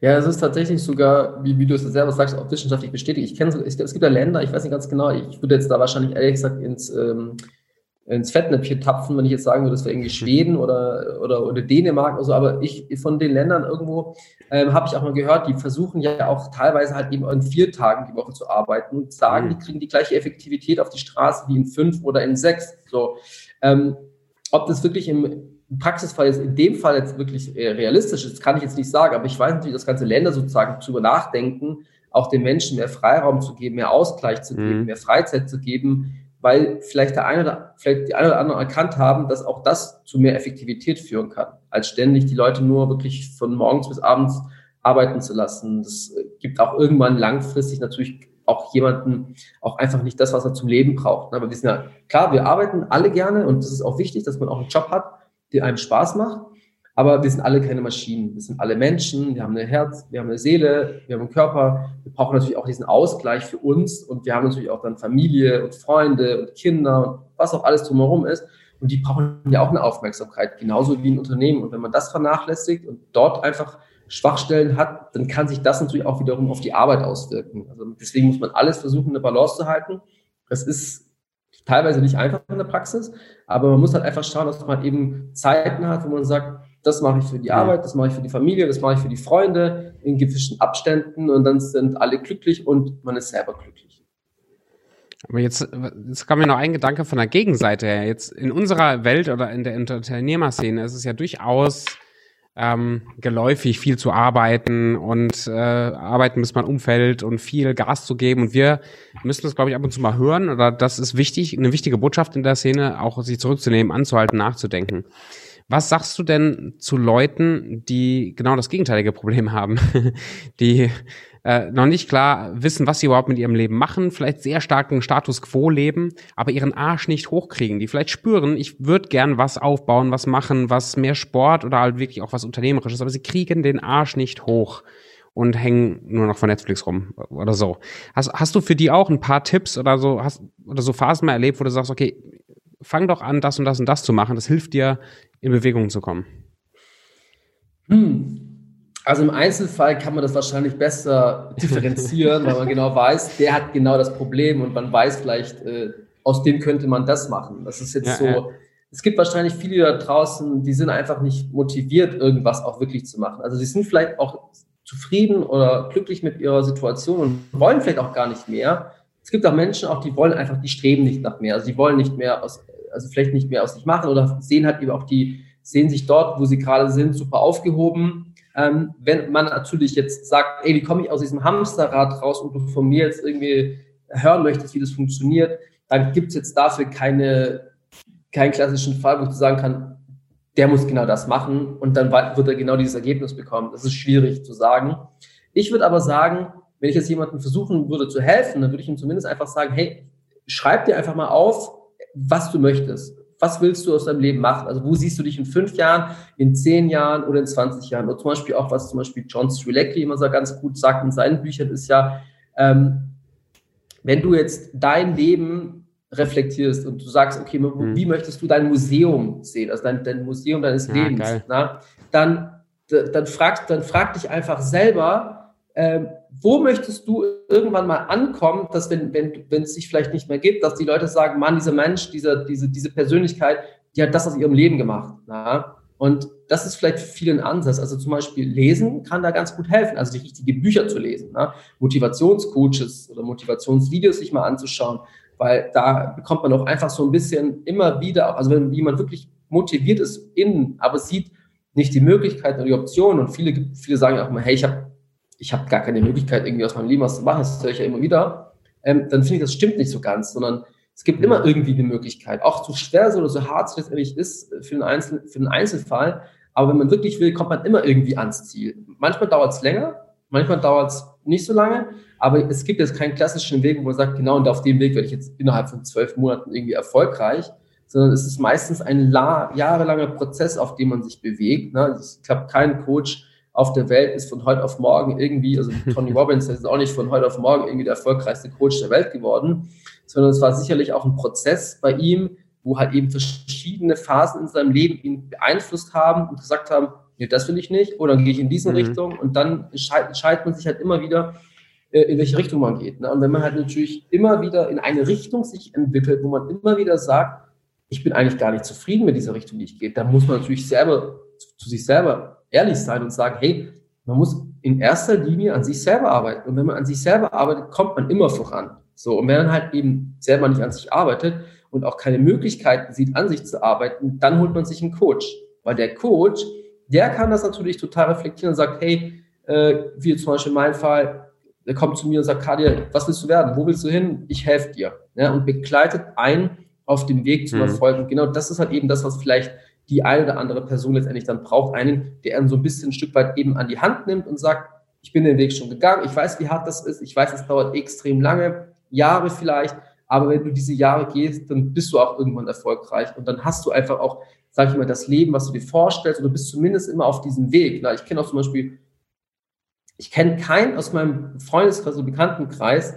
B: Ja, es ist tatsächlich sogar, wie, wie du es selber sagst, auch wissenschaftlich bestätigt. Ich kenne es, es gibt ja Länder, ich weiß nicht ganz genau, ich würde jetzt da wahrscheinlich ehrlich gesagt ins, ähm, ins Fettnäpfchen tapfen, wenn ich jetzt sagen würde, das wäre irgendwie Schweden oder, oder, oder Dänemark oder so, aber ich von den Ländern irgendwo ähm, habe ich auch mal gehört, die versuchen ja auch teilweise halt eben in vier Tagen die Woche zu arbeiten und sagen, mhm. die kriegen die gleiche Effektivität auf die Straße wie in fünf oder in sechs. So, ähm, ob das wirklich im Praxisfall jetzt in dem Fall jetzt wirklich äh, realistisch ist, kann ich jetzt nicht sagen, aber ich weiß natürlich, dass ganze Länder sozusagen darüber nachdenken, auch den Menschen mehr Freiraum zu geben, mehr Ausgleich zu geben, mhm. mehr Freizeit zu geben, weil vielleicht der eine oder vielleicht die eine oder andere erkannt haben, dass auch das zu mehr Effektivität führen kann, als ständig die Leute nur wirklich von morgens bis abends arbeiten zu lassen. Das äh, gibt auch irgendwann langfristig natürlich auch jemanden auch einfach nicht das, was er zum Leben braucht. Aber wir sind ja klar, wir arbeiten alle gerne und das ist auch wichtig, dass man auch einen Job hat, die einem Spaß macht. Aber wir sind alle keine Maschinen. Wir sind alle Menschen. Wir haben ein Herz, wir haben eine Seele, wir haben einen Körper. Wir brauchen natürlich auch diesen Ausgleich für uns. Und wir haben natürlich auch dann Familie und Freunde und Kinder und was auch alles drumherum ist. Und die brauchen ja auch eine Aufmerksamkeit, genauso wie ein Unternehmen. Und wenn man das vernachlässigt und dort einfach Schwachstellen hat, dann kann sich das natürlich auch wiederum auf die Arbeit auswirken. Also deswegen muss man alles versuchen, eine Balance zu halten. Das ist teilweise nicht einfach in der Praxis, aber man muss halt einfach schauen, dass man eben Zeiten hat, wo man sagt, das mache ich für die Arbeit, das mache ich für die Familie, das mache ich für die Freunde in gewissen Abständen und dann sind alle glücklich und man ist selber glücklich.
A: Aber jetzt, jetzt kam mir noch ein Gedanke von der Gegenseite her. Jetzt in unserer Welt oder in der Unternehmerszene ist es ja durchaus ähm, geläufig, viel zu arbeiten und äh, arbeiten, bis man umfällt und viel Gas zu geben. Und wir müssen das, glaube ich, ab und zu mal hören. Oder das ist wichtig, eine wichtige Botschaft in der Szene, auch sich zurückzunehmen, anzuhalten, nachzudenken. Was sagst du denn zu Leuten, die genau das gegenteilige Problem haben, [laughs] die äh, noch nicht klar wissen, was sie überhaupt mit ihrem Leben machen, vielleicht sehr starken Status quo leben, aber ihren Arsch nicht hochkriegen, die vielleicht spüren, ich würde gern was aufbauen, was machen, was mehr Sport oder halt wirklich auch was Unternehmerisches, aber sie kriegen den Arsch nicht hoch und hängen nur noch von Netflix rum oder so. Hast, hast du für die auch ein paar Tipps oder so, hast, oder so Phasen mal erlebt, wo du sagst, okay, fang doch an, das und das und das zu machen, das hilft dir, in Bewegung zu kommen?
B: Hm. Also im Einzelfall kann man das wahrscheinlich besser differenzieren, weil man genau weiß, der hat genau das Problem und man weiß vielleicht, äh, aus dem könnte man das machen. Das ist jetzt ja, so. Ja. Es gibt wahrscheinlich viele da draußen, die sind einfach nicht motiviert, irgendwas auch wirklich zu machen. Also sie sind vielleicht auch zufrieden oder glücklich mit ihrer Situation und wollen vielleicht auch gar nicht mehr. Es gibt auch Menschen, auch die wollen einfach, die streben nicht nach mehr. Also die wollen nicht mehr aus, also vielleicht nicht mehr aus sich machen oder sehen halt eben auch die, sehen sich dort, wo sie gerade sind, super aufgehoben ähm, wenn man natürlich jetzt sagt, ey, wie komme ich aus diesem Hamsterrad raus und du von mir jetzt irgendwie hören möchtest, wie das funktioniert, dann gibt es jetzt dafür keine, keinen klassischen Fall, wo ich sagen kann, der muss genau das machen und dann wird er genau dieses Ergebnis bekommen. Das ist schwierig zu sagen. Ich würde aber sagen, wenn ich jetzt jemandem versuchen würde zu helfen, dann würde ich ihm zumindest einfach sagen, hey, schreib dir einfach mal auf, was du möchtest was willst du aus deinem Leben machen? Also wo siehst du dich in fünf Jahren, in zehn Jahren oder in 20 Jahren? Oder zum Beispiel auch, was zum Beispiel John Strilecki immer so ganz gut sagt in seinen Büchern, ist ja, ähm, wenn du jetzt dein Leben reflektierst und du sagst, okay, mhm. wie möchtest du dein Museum sehen, also dein, dein Museum deines ja, Lebens, na, dann, dann, frag, dann frag dich einfach selber, ähm, wo möchtest du irgendwann mal ankommen, dass wenn, wenn, wenn es sich vielleicht nicht mehr gibt, dass die Leute sagen, Mann, dieser Mensch, dieser, diese, diese Persönlichkeit, die hat das aus ihrem Leben gemacht. Ja? Und das ist vielleicht für ein Ansatz. Also zum Beispiel Lesen kann da ganz gut helfen, also die richtigen Bücher zu lesen, ne? Motivationscoaches oder Motivationsvideos sich mal anzuschauen, weil da bekommt man auch einfach so ein bisschen immer wieder, also wenn jemand wirklich motiviert ist innen, aber sieht nicht die Möglichkeiten oder die Optionen und viele, viele sagen auch mal, hey, ich habe ich habe gar keine Möglichkeit, irgendwie aus meinem Leben was zu machen, das höre ich ja immer wieder, ähm, dann finde ich, das stimmt nicht so ganz, sondern es gibt immer irgendwie eine Möglichkeit, auch so schwer oder so hart es letztendlich ist für einen, Einzel für einen Einzelfall, aber wenn man wirklich will, kommt man immer irgendwie ans Ziel. Manchmal dauert es länger, manchmal dauert es nicht so lange, aber es gibt jetzt keinen klassischen Weg, wo man sagt, genau und auf dem Weg werde ich jetzt innerhalb von zwölf Monaten irgendwie erfolgreich, sondern es ist meistens ein jahrelanger Prozess, auf dem man sich bewegt. Ne? Ich glaube, kein Coach auf der Welt ist von heute auf morgen irgendwie, also [laughs] Tony Robbins ist auch nicht von heute auf morgen irgendwie der erfolgreichste Coach der Welt geworden, sondern es war sicherlich auch ein Prozess bei ihm, wo halt eben verschiedene Phasen in seinem Leben ihn beeinflusst haben und gesagt haben, nee, das will ich nicht, oder dann gehe ich in diese mhm. Richtung und dann entscheidet man sich halt immer wieder, äh, in welche Richtung man geht. Ne? Und wenn man halt natürlich immer wieder in eine Richtung sich entwickelt, wo man immer wieder sagt, ich bin eigentlich gar nicht zufrieden mit dieser Richtung, die ich gehe, dann muss man natürlich selber zu sich selber ehrlich sein und sagen, hey, man muss in erster Linie an sich selber arbeiten. Und wenn man an sich selber arbeitet, kommt man immer voran. So, und wenn man halt eben selber nicht an sich arbeitet und auch keine Möglichkeiten sieht, an sich zu arbeiten, dann holt man sich einen Coach. Weil der Coach, der kann das natürlich total reflektieren und sagt, hey, äh, wie zum Beispiel in meinem Fall, der kommt zu mir und sagt, Kadir, was willst du werden? Wo willst du hin? Ich helfe dir. Ja, und begleitet einen auf dem Weg zum mhm. Erfolg. Und genau das ist halt eben das, was vielleicht die eine oder andere Person letztendlich dann braucht, einen, der einen so ein bisschen ein Stück weit eben an die Hand nimmt und sagt, ich bin den Weg schon gegangen, ich weiß, wie hart das ist, ich weiß, es dauert extrem lange, Jahre vielleicht, aber wenn du diese Jahre gehst, dann bist du auch irgendwann erfolgreich und dann hast du einfach auch, sag ich mal, das Leben, was du dir vorstellst du bist zumindest immer auf diesem Weg. ich kenne auch zum Beispiel, ich kenne keinen aus meinem Freundeskreis oder Bekanntenkreis,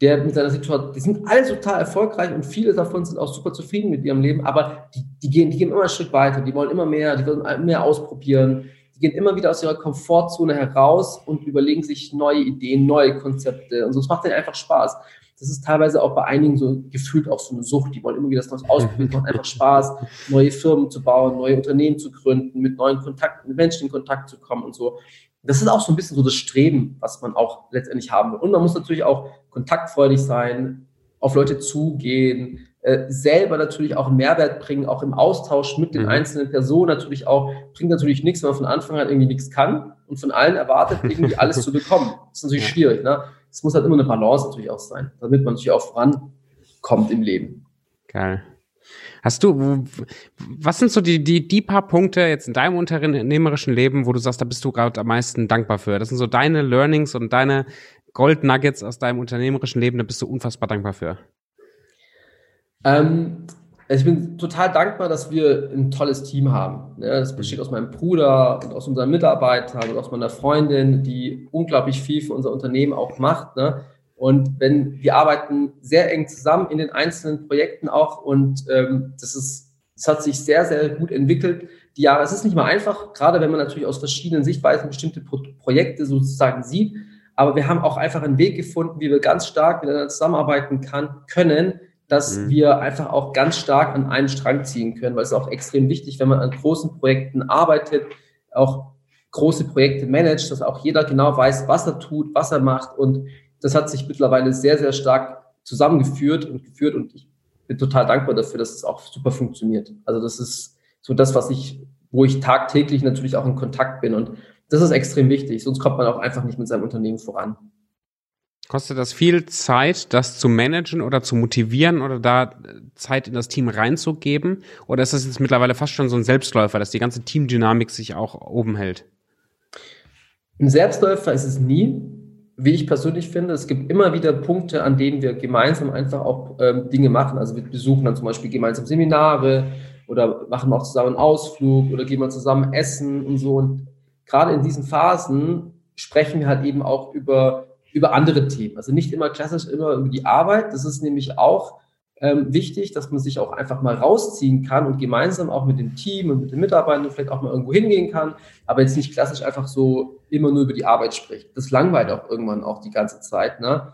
B: der mit seiner Situation, die sind alle total erfolgreich und viele davon sind auch super zufrieden mit ihrem Leben, aber die, die, gehen, die gehen immer einen Schritt weiter, die wollen immer mehr, die wollen mehr ausprobieren, die gehen immer wieder aus ihrer Komfortzone heraus und überlegen sich neue Ideen, neue Konzepte und so. Es macht denen einfach Spaß. Das ist teilweise auch bei einigen so gefühlt auch so eine Sucht. Die wollen immer wieder das Neues ausprobieren. Es macht einfach Spaß, neue Firmen zu bauen, neue Unternehmen zu gründen, mit neuen Kontakten, mit Menschen in Kontakt zu kommen und so. Das ist auch so ein bisschen so das Streben, was man auch letztendlich haben will. Und man muss natürlich auch kontaktfreudig sein, auf Leute zugehen, äh, selber natürlich auch einen Mehrwert bringen, auch im Austausch mit den mhm. einzelnen Personen natürlich auch, bringt natürlich nichts, wenn man von Anfang an irgendwie nichts kann und von allen erwartet, irgendwie [laughs] alles zu bekommen. Das ist natürlich schwierig. Ne? Es muss halt immer eine Balance natürlich auch sein, damit man natürlich auch vorankommt im Leben.
A: Geil. Hast du, was sind so die, die, die paar Punkte jetzt in deinem unternehmerischen Leben, wo du sagst, da bist du gerade am meisten dankbar für? Das sind so deine Learnings und deine Gold Nuggets aus deinem unternehmerischen Leben, da bist du unfassbar dankbar für.
B: Ähm, also ich bin total dankbar, dass wir ein tolles Team haben. Das besteht aus meinem Bruder und aus unseren Mitarbeitern und aus meiner Freundin, die unglaublich viel für unser Unternehmen auch macht. Und wenn wir arbeiten sehr eng zusammen in den einzelnen Projekten auch und ähm, das ist, das hat sich sehr, sehr gut entwickelt. Die Jahre, es ist nicht mal einfach, gerade wenn man natürlich aus verschiedenen Sichtweisen bestimmte Pro Projekte sozusagen sieht. Aber wir haben auch einfach einen Weg gefunden, wie wir ganz stark miteinander zusammenarbeiten kann, können, dass mhm. wir einfach auch ganz stark an einen Strang ziehen können, weil es ist auch extrem wichtig, wenn man an großen Projekten arbeitet, auch große Projekte managt, dass auch jeder genau weiß, was er tut, was er macht. Und das hat sich mittlerweile sehr, sehr stark zusammengeführt und geführt. Und ich bin total dankbar dafür, dass es auch super funktioniert. Also das ist so das, was ich, wo ich tagtäglich natürlich auch in Kontakt bin. Und das ist extrem wichtig. Sonst kommt man auch einfach nicht mit seinem Unternehmen voran.
A: Kostet das viel Zeit, das zu managen oder zu motivieren oder da Zeit in das Team reinzugeben? Oder ist das jetzt mittlerweile fast schon so ein Selbstläufer, dass die ganze Teamdynamik sich auch oben hält?
B: Ein Selbstläufer ist es nie, wie ich persönlich finde. Es gibt immer wieder Punkte, an denen wir gemeinsam einfach auch ähm, Dinge machen. Also wir besuchen dann zum Beispiel gemeinsam Seminare oder machen auch zusammen einen Ausflug oder gehen mal zusammen essen und so. Und gerade in diesen Phasen sprechen wir halt eben auch über über andere Themen. Also nicht immer klassisch immer über die Arbeit. Das ist nämlich auch ähm, wichtig, dass man sich auch einfach mal rausziehen kann und gemeinsam auch mit dem Team und mit den Mitarbeitern vielleicht auch mal irgendwo hingehen kann, aber jetzt nicht klassisch einfach so immer nur über die Arbeit spricht. Das langweilt auch irgendwann auch die ganze Zeit, ne?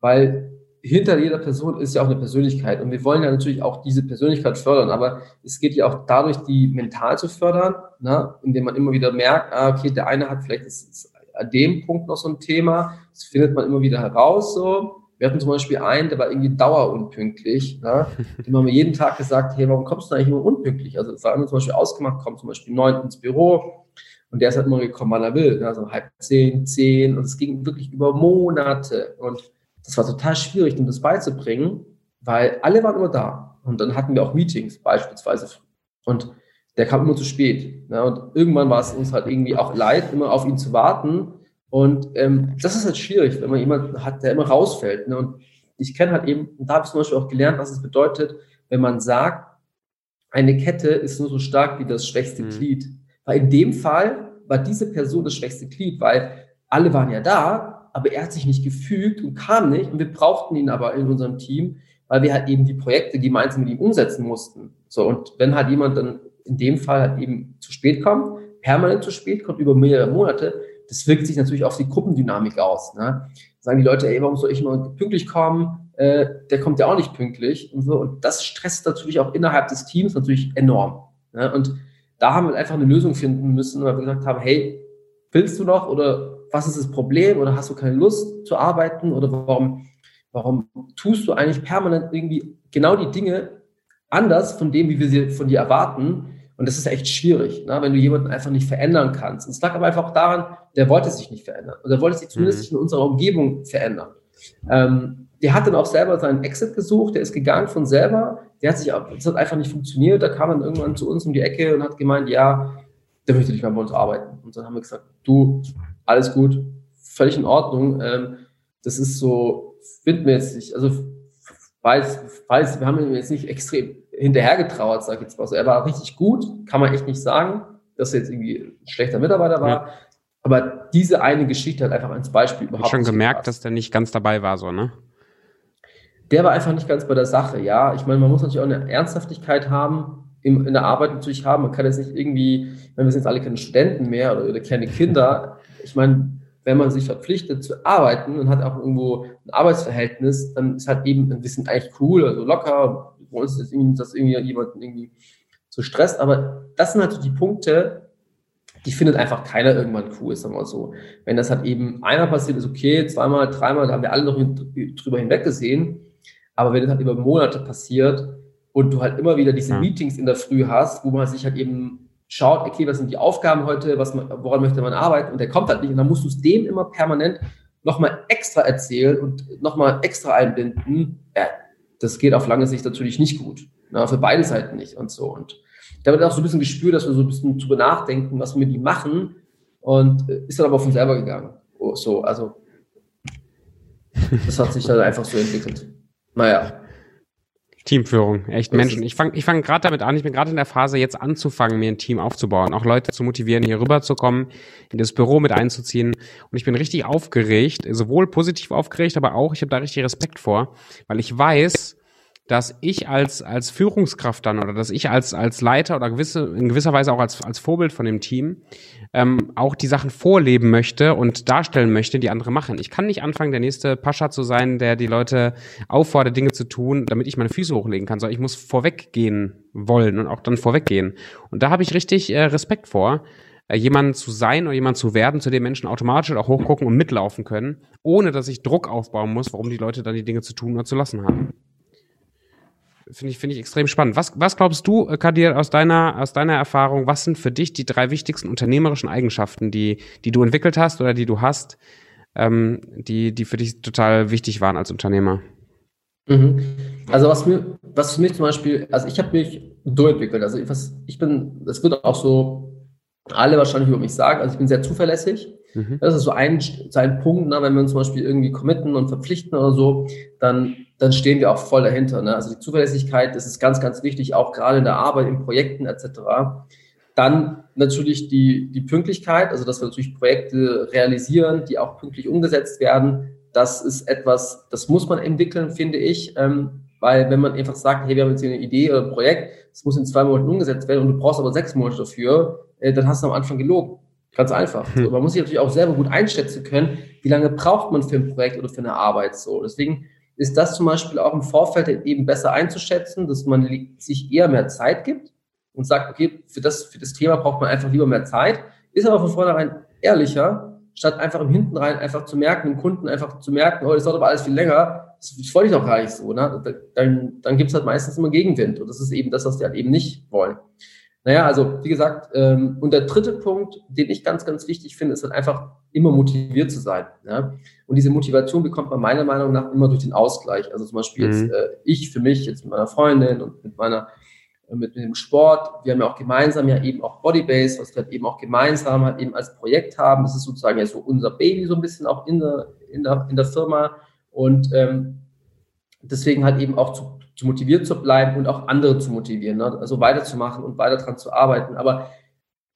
B: Weil hinter jeder Person ist ja auch eine Persönlichkeit und wir wollen ja natürlich auch diese Persönlichkeit fördern, aber es geht ja auch dadurch, die mental zu fördern, ne? indem man immer wieder merkt, ah, okay, der eine hat vielleicht das, an dem Punkt noch so ein Thema. Das findet man immer wieder heraus so. Wir hatten zum Beispiel einen, der war irgendwie dauerunpünktlich. Ne? Dem haben wir jeden Tag gesagt, hey, warum kommst du eigentlich immer unpünktlich? Also es war immer zum Beispiel ausgemacht, kommt zum Beispiel neun ins Büro und der ist halt immer gekommen, wann er will. Ne? Also halb zehn, zehn und es ging wirklich über Monate und das war total schwierig, ihm das beizubringen, weil alle waren immer da. Und dann hatten wir auch Meetings beispielsweise. Und der kam immer zu spät. Ne? Und irgendwann war es uns halt irgendwie auch leid, immer auf ihn zu warten. Und ähm, das ist halt schwierig, wenn man jemanden hat, der immer rausfällt. Ne? Und ich kenne halt eben, und da habe ich zum Beispiel auch gelernt, was es bedeutet, wenn man sagt, eine Kette ist nur so stark wie das schwächste mhm. Glied. Weil in dem Fall war diese Person das schwächste Glied, weil alle waren ja da, aber er hat sich nicht gefügt und kam nicht. Und wir brauchten ihn aber in unserem Team, weil wir halt eben die Projekte gemeinsam mit ihm umsetzen mussten. So, und wenn halt jemand dann in dem Fall halt eben zu spät kommt, permanent zu spät kommt über mehrere Monate, das wirkt sich natürlich auf die Gruppendynamik aus. Ne? Sagen die Leute, ey, warum soll ich immer pünktlich kommen? Äh, der kommt ja auch nicht pünktlich und so. Und das stresst natürlich auch innerhalb des Teams natürlich enorm. Ne? Und da haben wir einfach eine Lösung finden müssen, weil wir gesagt haben, hey, willst du noch oder was ist das Problem oder hast du keine Lust zu arbeiten oder warum, warum tust du eigentlich permanent irgendwie genau die Dinge anders von dem, wie wir sie von dir erwarten, und das ist echt schwierig, ne? wenn du jemanden einfach nicht verändern kannst. Und es lag aber einfach auch daran, der wollte sich nicht verändern. Und er wollte sich zumindest mhm. in unserer Umgebung verändern. Ähm, der hat dann auch selber seinen Exit gesucht, der ist gegangen von selber, der hat sich, das hat einfach nicht funktioniert, da kam dann irgendwann zu uns um die Ecke und hat gemeint, ja, der möchte nicht mehr bei uns arbeiten. Und dann haben wir gesagt, du, alles gut, völlig in Ordnung, ähm, das ist so, nicht, also weiß, weiß, wir haben ihn jetzt nicht extrem hinterhergetrauert, sag ich jetzt mal so. Er war richtig gut, kann man echt nicht sagen, dass er jetzt irgendwie ein schlechter Mitarbeiter war. Ja. Aber diese eine Geschichte hat einfach als Beispiel
A: überhaupt. Ich schon gemerkt, gepasst. dass der nicht ganz dabei war, so, ne?
B: Der war einfach nicht ganz bei der Sache, ja. Ich meine, man muss natürlich auch eine Ernsthaftigkeit haben, in, in der Arbeit natürlich haben. Man kann jetzt nicht irgendwie, wenn wir sind jetzt alle keine Studenten mehr oder, oder keine Kinder. Ich meine, wenn man sich verpflichtet zu arbeiten und hat auch irgendwo ein Arbeitsverhältnis, dann ist halt eben, wir sind eigentlich cool, also locker, bei uns ist irgendwie, dass irgendwie jemanden irgendwie so stresst, aber das sind halt die Punkte, die findet einfach keiner irgendwann cool, sagen wir mal so. Wenn das halt eben einmal passiert, ist okay, zweimal, dreimal, da haben wir alle noch drüber hinweg gesehen, Aber wenn es halt über Monate passiert und du halt immer wieder diese. Meetings in der Früh hast, wo man sich halt eben schaut, okay, was sind die Aufgaben heute, was man, woran möchte man arbeiten und der kommt halt nicht und dann musst du es dem immer permanent nochmal extra erzählen und nochmal extra einbinden. Ja, das geht auf lange Sicht natürlich nicht gut. Na, für beide Seiten nicht und so. Und da wird auch so ein bisschen gespürt, dass wir so ein bisschen drüber nachdenken, was wir die machen und äh, ist dann aber von selber gegangen. Oh, so, also das hat sich dann einfach so entwickelt. Naja.
A: Teamführung, echt Menschen. Ich fange ich fang gerade damit an, ich bin gerade in der Phase, jetzt anzufangen, mir ein Team aufzubauen, auch Leute zu motivieren, hier rüberzukommen, in das Büro mit einzuziehen. Und ich bin richtig aufgeregt, sowohl positiv aufgeregt, aber auch, ich habe da richtig Respekt vor, weil ich weiß, dass ich als, als Führungskraft dann oder dass ich als, als Leiter oder gewisse, in gewisser Weise auch als, als Vorbild von dem Team ähm, auch die Sachen vorleben möchte und darstellen möchte, die andere machen. Ich kann nicht anfangen, der nächste Pascha zu sein, der die Leute auffordert, Dinge zu tun, damit ich meine Füße hochlegen kann, sondern ich muss vorweggehen wollen und auch dann vorweggehen. Und da habe ich richtig äh, Respekt vor, äh, jemand zu sein oder jemand zu werden, zu dem Menschen automatisch auch hochgucken und mitlaufen können, ohne dass ich Druck aufbauen muss, warum die Leute dann die Dinge zu tun oder zu lassen haben finde ich, finde ich extrem spannend. Was, was glaubst du, äh, Kadir, aus deiner, aus deiner Erfahrung, was sind für dich die drei wichtigsten unternehmerischen Eigenschaften, die, die du entwickelt hast oder die du hast, ähm, die, die für dich total wichtig waren als Unternehmer?
B: Mhm. Also was mir, was für mich zum Beispiel, also ich habe mich durchentwickelt. Also ich, was, ich bin, das wird auch so alle wahrscheinlich über mich sagen. Also ich bin sehr zuverlässig. Mhm. Das ist so ein, so ein Punkt, ne, wenn wir uns zum Beispiel irgendwie committen und verpflichten oder so, dann dann stehen wir auch voll dahinter. Ne? Also die Zuverlässigkeit, das ist ganz, ganz wichtig, auch gerade in der Arbeit, in Projekten etc. Dann natürlich die, die Pünktlichkeit, also dass wir natürlich Projekte realisieren, die auch pünktlich umgesetzt werden. Das ist etwas, das muss man entwickeln, finde ich. Ähm, weil wenn man einfach sagt, hey, wir haben jetzt hier eine Idee oder ein Projekt, das muss in zwei Monaten umgesetzt werden und du brauchst aber sechs Monate dafür, äh, dann hast du am Anfang gelogen. Ganz einfach. Hm. So, man muss sich natürlich auch selber gut einschätzen können, wie lange braucht man für ein Projekt oder für eine Arbeit so. Deswegen ist das zum Beispiel auch im Vorfeld eben besser einzuschätzen, dass man sich eher mehr Zeit gibt und sagt, okay, für das, für das Thema braucht man einfach lieber mehr Zeit, ist aber von vornherein ehrlicher, statt einfach im Hinten rein einfach zu merken, dem Kunden einfach zu merken, oh, das dauert aber alles viel länger, das, das wollte ich doch gar nicht so, ne? dann, dann gibt es halt meistens immer Gegenwind und das ist eben das, was die halt eben nicht wollen. Naja, also wie gesagt, ähm, und der dritte Punkt, den ich ganz, ganz wichtig finde, ist halt einfach immer motiviert zu sein. Ja? Und diese Motivation bekommt man meiner Meinung nach immer durch den Ausgleich. Also zum Beispiel mhm. jetzt äh, ich für mich, jetzt mit meiner Freundin und mit meiner äh, mit, mit dem Sport. Wir haben ja auch gemeinsam ja eben auch Bodybase, was wir halt eben auch gemeinsam halt eben als Projekt haben. Das ist sozusagen ja so unser Baby so ein bisschen auch in der, in der, in der Firma. Und ähm, deswegen halt eben auch zu zu motiviert zu bleiben und auch andere zu motivieren, ne? also weiterzumachen und weiter dran zu arbeiten. Aber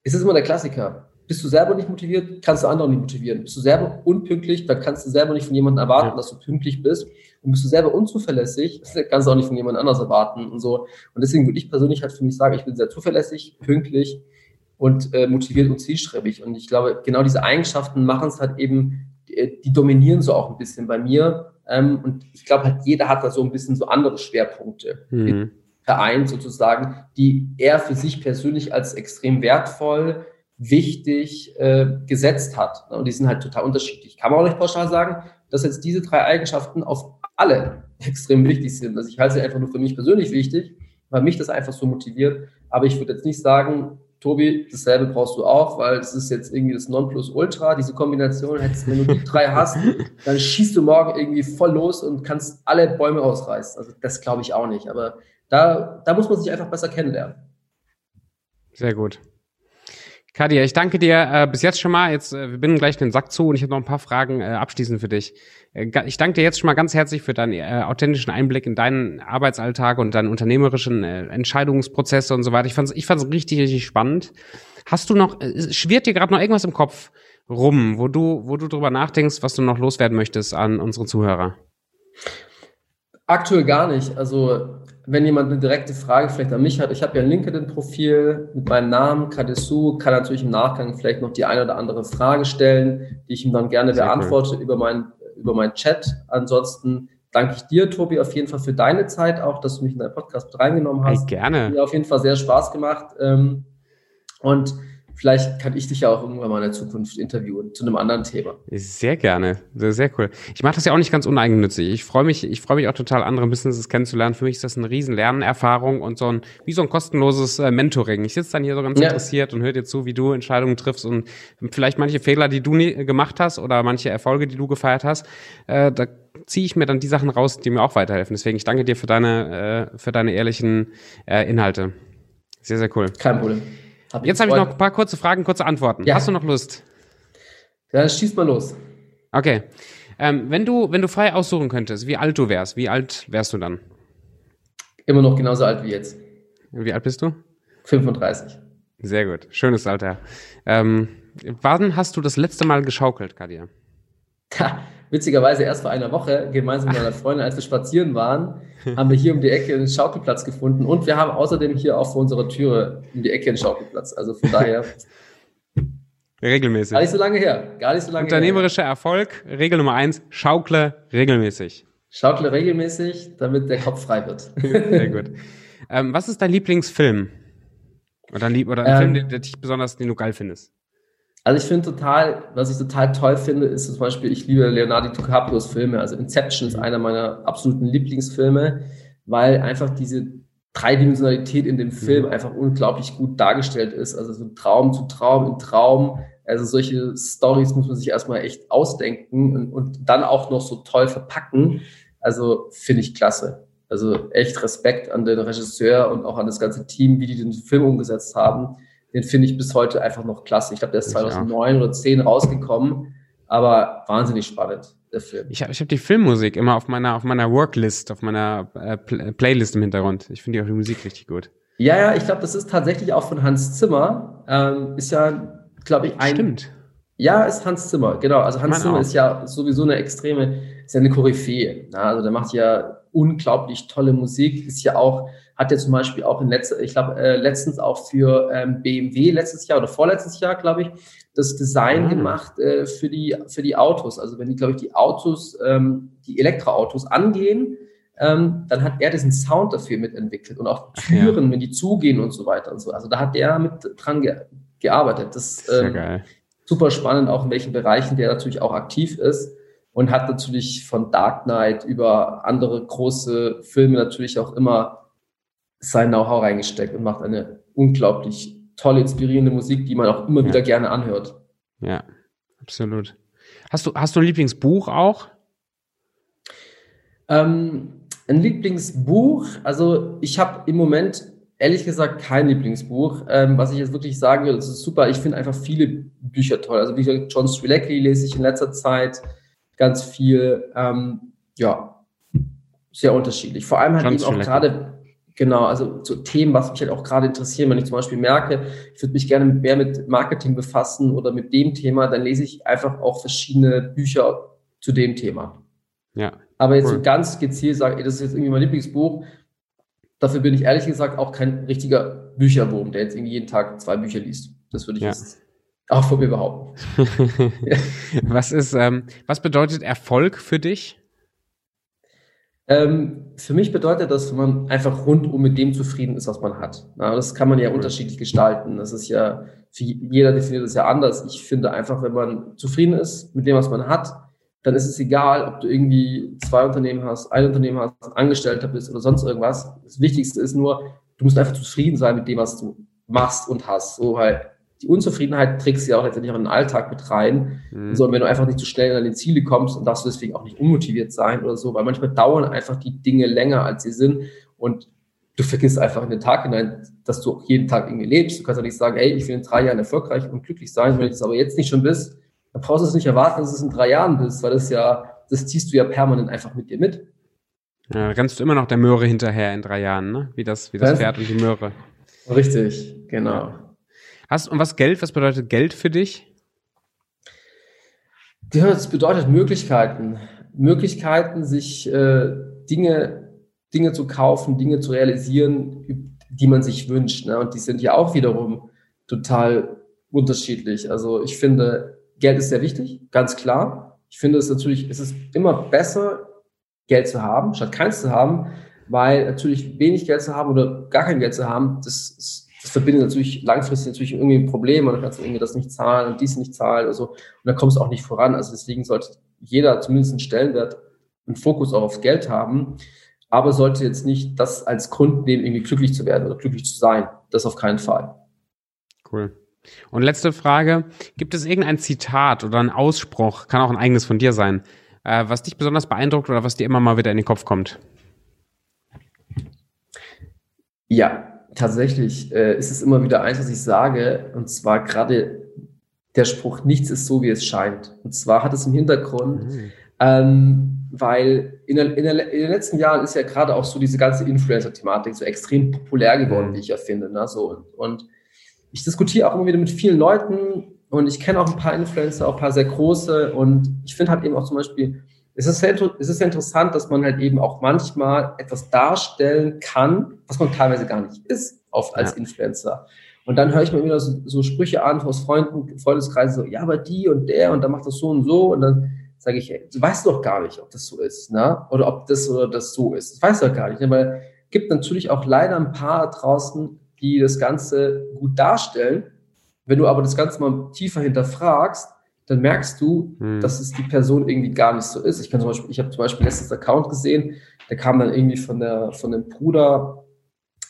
B: es ist immer der Klassiker. Bist du selber nicht motiviert, kannst du andere nicht motivieren. Bist du selber unpünktlich, dann kannst du selber nicht von jemandem erwarten, ja. dass du pünktlich bist. Und bist du selber unzuverlässig, [laughs] kannst du auch nicht von jemand anders erwarten und so. Und deswegen würde ich persönlich halt für mich sagen, ich bin sehr zuverlässig, pünktlich und äh, motiviert und zielstrebig. Und ich glaube, genau diese Eigenschaften machen es halt eben, die, die dominieren so auch ein bisschen bei mir ähm, und ich glaube halt, jeder hat da so ein bisschen so andere Schwerpunkte mhm. vereint sozusagen, die er für sich persönlich als extrem wertvoll, wichtig äh, gesetzt hat. Und die sind halt total unterschiedlich. Kann man auch nicht pauschal sagen, dass jetzt diese drei Eigenschaften auf alle [laughs] extrem wichtig sind. Also ich halte sie einfach nur für mich persönlich wichtig, weil mich das einfach so motiviert. Aber ich würde jetzt nicht sagen, Tobi, dasselbe brauchst du auch, weil es ist jetzt irgendwie das Nonplusultra, diese Kombination. Hättest, wenn du die drei hast, [laughs] dann schießt du morgen irgendwie voll los und kannst alle Bäume ausreißen. Also das glaube ich auch nicht. Aber da, da muss man sich einfach besser kennenlernen.
A: Sehr gut. Kadia, ich danke dir äh, bis jetzt schon mal. Jetzt äh, wir binden gleich den Sack zu und ich habe noch ein paar Fragen äh, abschließend für dich. Äh, ich danke dir jetzt schon mal ganz herzlich für deinen äh, authentischen Einblick in deinen Arbeitsalltag und deinen unternehmerischen äh, Entscheidungsprozesse und so weiter. Ich fand's, ich fand's richtig, richtig spannend. Hast du noch, äh, schwirrt dir gerade noch irgendwas im Kopf rum, wo du, wo du drüber nachdenkst, was du noch loswerden möchtest an unsere Zuhörer?
B: Aktuell gar nicht. Also wenn jemand eine direkte Frage vielleicht an mich hat, ich habe ja ein LinkedIn-Profil mit meinem Namen, Kadesu, kann natürlich im Nachgang vielleicht noch die eine oder andere Frage stellen, die ich ihm dann gerne Sehr beantworte cool. über mein, über mein Chat. Ansonsten danke ich dir, Tobi, auf jeden Fall für deine Zeit auch, dass du mich in deinen Podcast mit reingenommen hast.
A: Hey, gerne.
B: Mir auf jeden Fall sehr Spaß gemacht. Ähm, und vielleicht kann ich dich ja auch irgendwann mal in der Zukunft interviewen zu einem anderen Thema.
A: Sehr gerne, sehr, sehr cool. Ich mache das ja auch nicht ganz uneigennützig. Ich freue mich, ich freue mich auch total, andere Businesses kennenzulernen. Für mich ist das eine riesen Lernerfahrung und so ein, wie so ein kostenloses äh, Mentoring. Ich sitze dann hier so ganz ja. interessiert und höre dir zu, wie du Entscheidungen triffst und vielleicht manche Fehler, die du nie gemacht hast oder manche Erfolge, die du gefeiert hast, äh, da ziehe ich mir dann die Sachen raus, die mir auch weiterhelfen. Deswegen, ich danke dir für deine, äh, für deine ehrlichen äh, Inhalte. Sehr, sehr cool.
B: Kein Problem.
A: Hab Jetzt habe ich noch ein paar kurze Fragen, kurze Antworten. Ja. Hast du noch Lust?
B: Ja, dann schieß mal los.
A: Okay. Ähm, wenn, du, wenn du frei aussuchen könntest, wie alt du wärst, wie alt wärst du dann?
B: Immer noch genauso alt wie jetzt.
A: Wie alt bist du?
B: 35.
A: Sehr gut. Schönes Alter. Ähm, wann hast du das letzte Mal geschaukelt, Kadia?
B: Witzigerweise erst vor einer Woche gemeinsam mit meiner Freundin, als wir spazieren waren, haben wir hier um die Ecke einen Schaukelplatz gefunden und wir haben außerdem hier auch vor unserer Türe um die Ecke einen Schaukelplatz. Also von daher.
A: Regelmäßig.
B: Gar nicht so lange her. Gar nicht so lange
A: Unternehmerischer her. Erfolg. Regel Nummer eins. Schaukle regelmäßig.
B: Schaukle regelmäßig, damit der Kopf frei wird. [laughs]
A: Sehr gut. Ähm, was ist dein Lieblingsfilm? Oder ein, oder ein ähm, Film, der, der dich besonders, den du geil findest?
B: Also ich finde total, was ich total toll finde, ist zum Beispiel, ich liebe Leonardo DiCaprios Filme. Also Inception ist einer meiner absoluten Lieblingsfilme, weil einfach diese Dreidimensionalität in dem Film mhm. einfach unglaublich gut dargestellt ist. Also so Traum zu Traum in Traum. Also solche Stories muss man sich erstmal echt ausdenken und, und dann auch noch so toll verpacken. Also finde ich klasse. Also echt Respekt an den Regisseur und auch an das ganze Team, wie die den Film umgesetzt haben den finde ich bis heute einfach noch klasse. Ich glaube, der ist 2009 oder 10 rausgekommen, aber wahnsinnig spannend, der Film.
A: Ich habe ich hab die Filmmusik immer auf meiner, auf meiner Worklist, auf meiner äh, Playlist im Hintergrund. Ich finde die auch die Musik richtig gut.
B: Ja, ja, ich glaube, das ist tatsächlich auch von Hans Zimmer. Ähm, ist ja, glaube ich, ein.
A: Stimmt.
B: Ja, ist Hans Zimmer, genau. Also Hans Zimmer auch. ist ja sowieso eine extreme, ist ja eine Koryphäe. Ja, also der macht ja unglaublich tolle Musik, ist ja auch hat er zum Beispiel auch in letzter, ich glaube, äh, letztens auch für ähm, BMW letztes Jahr oder vorletztes Jahr, glaube ich, das Design mhm. gemacht äh, für die für die Autos. Also wenn die, glaube ich, die Autos, ähm, die Elektroautos angehen, ähm, dann hat er diesen Sound dafür mitentwickelt und auch Türen, ja. wenn die zugehen und so weiter und so. Also da hat er mit dran ge gearbeitet. Das ist ähm, geil. Super spannend, auch in welchen Bereichen der natürlich auch aktiv ist und hat natürlich von Dark Knight über andere große Filme natürlich auch immer sein Know-how reingesteckt und macht eine unglaublich tolle, inspirierende Musik, die man auch immer ja. wieder gerne anhört.
A: Ja, absolut. Hast du, hast du ein Lieblingsbuch auch?
B: Ähm, ein Lieblingsbuch, also ich habe im Moment ehrlich gesagt kein Lieblingsbuch. Ähm, was ich jetzt wirklich sagen will, das ist super. Ich finde einfach viele Bücher toll. Also wie gesagt, John Strzelecki lese ich in letzter Zeit ganz viel. Ähm, ja, sehr unterschiedlich. Vor allem halt eben auch gerade Genau, also so Themen, was mich halt auch gerade interessieren, wenn ich zum Beispiel merke, ich würde mich gerne mehr mit Marketing befassen oder mit dem Thema, dann lese ich einfach auch verschiedene Bücher zu dem Thema.
A: Ja.
B: Aber jetzt cool. so ganz gezielt sage, das ist jetzt irgendwie mein Lieblingsbuch. Dafür bin ich ehrlich gesagt auch kein richtiger Bücherwurm, der jetzt irgendwie jeden Tag zwei Bücher liest. Das würde ich ja. jetzt auch von mir behaupten. [laughs]
A: was ist, ähm, was bedeutet Erfolg für dich?
B: Ähm, für mich bedeutet das, wenn man einfach rundum mit dem zufrieden ist, was man hat. Na, das kann man ja unterschiedlich gestalten. Das ist ja, für jeder definiert das ja anders. Ich finde einfach, wenn man zufrieden ist mit dem, was man hat, dann ist es egal, ob du irgendwie zwei Unternehmen hast, ein Unternehmen hast, Angestellter bist oder sonst irgendwas. Das Wichtigste ist nur, du musst einfach zufrieden sein mit dem, was du machst und hast. So halt die Unzufriedenheit trägst du ja auch letztendlich auch in den Alltag mit rein. Mhm. So, wenn du einfach nicht zu so schnell an deine Ziele kommst, dann darfst du deswegen auch nicht unmotiviert sein oder so, weil manchmal dauern einfach die Dinge länger, als sie sind und du vergisst einfach in den Tag hinein, dass du auch jeden Tag irgendwie lebst. Du kannst auch nicht sagen, ey, ich will in drei Jahren erfolgreich und glücklich sein. Wenn du es aber jetzt nicht schon bist, dann brauchst du es nicht erwarten, dass es in drei Jahren bist, weil das ja, das ziehst du ja permanent einfach mit dir mit.
A: Ja, rennst du immer noch der Möhre hinterher in drei Jahren, ne? Wie das, wie das Pferd und die Möhre.
B: Richtig, genau.
A: Hast, und was Geld, was bedeutet Geld für dich?
B: Ja, das bedeutet Möglichkeiten. Möglichkeiten, sich äh, Dinge, Dinge zu kaufen, Dinge zu realisieren, die man sich wünscht. Ne? Und die sind ja auch wiederum total unterschiedlich. Also ich finde, Geld ist sehr wichtig, ganz klar. Ich finde es natürlich, es ist immer besser, Geld zu haben, statt keins zu haben, weil natürlich wenig Geld zu haben oder gar kein Geld zu haben, das ist das verbindet natürlich langfristig natürlich irgendwie ein Problem und dann kannst du irgendwie das nicht zahlen und dies nicht zahlen oder so. Und dann kommst du auch nicht voran. Also deswegen sollte jeder zumindest einen Stellenwert, einen Fokus auch aufs Geld haben, aber sollte jetzt nicht das als Grund nehmen, irgendwie glücklich zu werden oder glücklich zu sein. Das auf keinen Fall.
A: Cool. Und letzte Frage. Gibt es irgendein Zitat oder ein Ausspruch, kann auch ein eigenes von dir sein, äh, was dich besonders beeindruckt oder was dir immer mal wieder in den Kopf kommt?
B: Ja, tatsächlich äh, ist es immer wieder eins, was ich sage, und zwar gerade der Spruch, nichts ist so, wie es scheint. Und zwar hat es im Hintergrund, mhm. ähm, weil in, der, in, der, in, den letzten Jahren ist ja gerade auch so diese ganze Influencer-Thematik so extrem populär geworden, mhm. wie ich ja finde. Ne? So, und, und ich diskutiere auch immer wieder mit vielen Leuten und ich kenne auch ein paar Influencer, auch ein paar sehr große und ich finde halt eben auch zum Beispiel, es ist, sehr, es ist sehr interessant, dass man halt eben auch manchmal etwas darstellen kann, was man teilweise gar nicht ist, oft als ja. Influencer. Und dann höre ich mir wieder so, so Sprüche an aus Freunden, Freundeskreisen, so, ja, aber die und der und dann macht das so und so und dann sage ich, hey, du weißt doch gar nicht, ob das so ist, ne? Oder ob das oder das so ist. Das weißt du doch gar nicht, ne? weil es gibt natürlich auch leider ein paar draußen, die das Ganze gut darstellen. Wenn du aber das Ganze mal tiefer hinterfragst, dann merkst du, hm. dass es die Person irgendwie gar nicht so ist. Ich kann zum Beispiel, ich habe zum Beispiel letztes Account gesehen, der kam dann irgendwie von der, von dem Bruder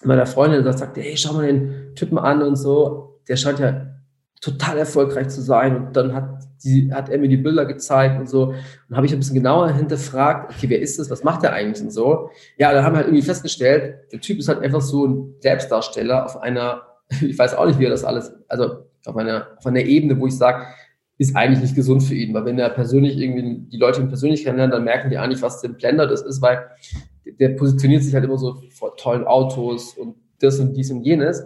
B: meiner Freundin, der sagte, hey, schau mal den Typen an und so. Der scheint ja total erfolgreich zu sein. Und dann hat, die, hat er mir die Bilder gezeigt und so. Und habe ich ein bisschen genauer hinterfragt, okay, wer ist das? Was macht der eigentlich und so? Ja, dann haben wir halt irgendwie festgestellt, der Typ ist halt einfach so ein Selbstdarsteller auf einer, [laughs] ich weiß auch nicht, wie er das alles, also auf einer, auf einer Ebene, wo ich sage, ist eigentlich nicht gesund für ihn, weil wenn er persönlich irgendwie die Leute persönlich kennenlernt, dann merken die eigentlich, was ein Blender das ist, weil der positioniert sich halt immer so vor tollen Autos und das und dies und jenes.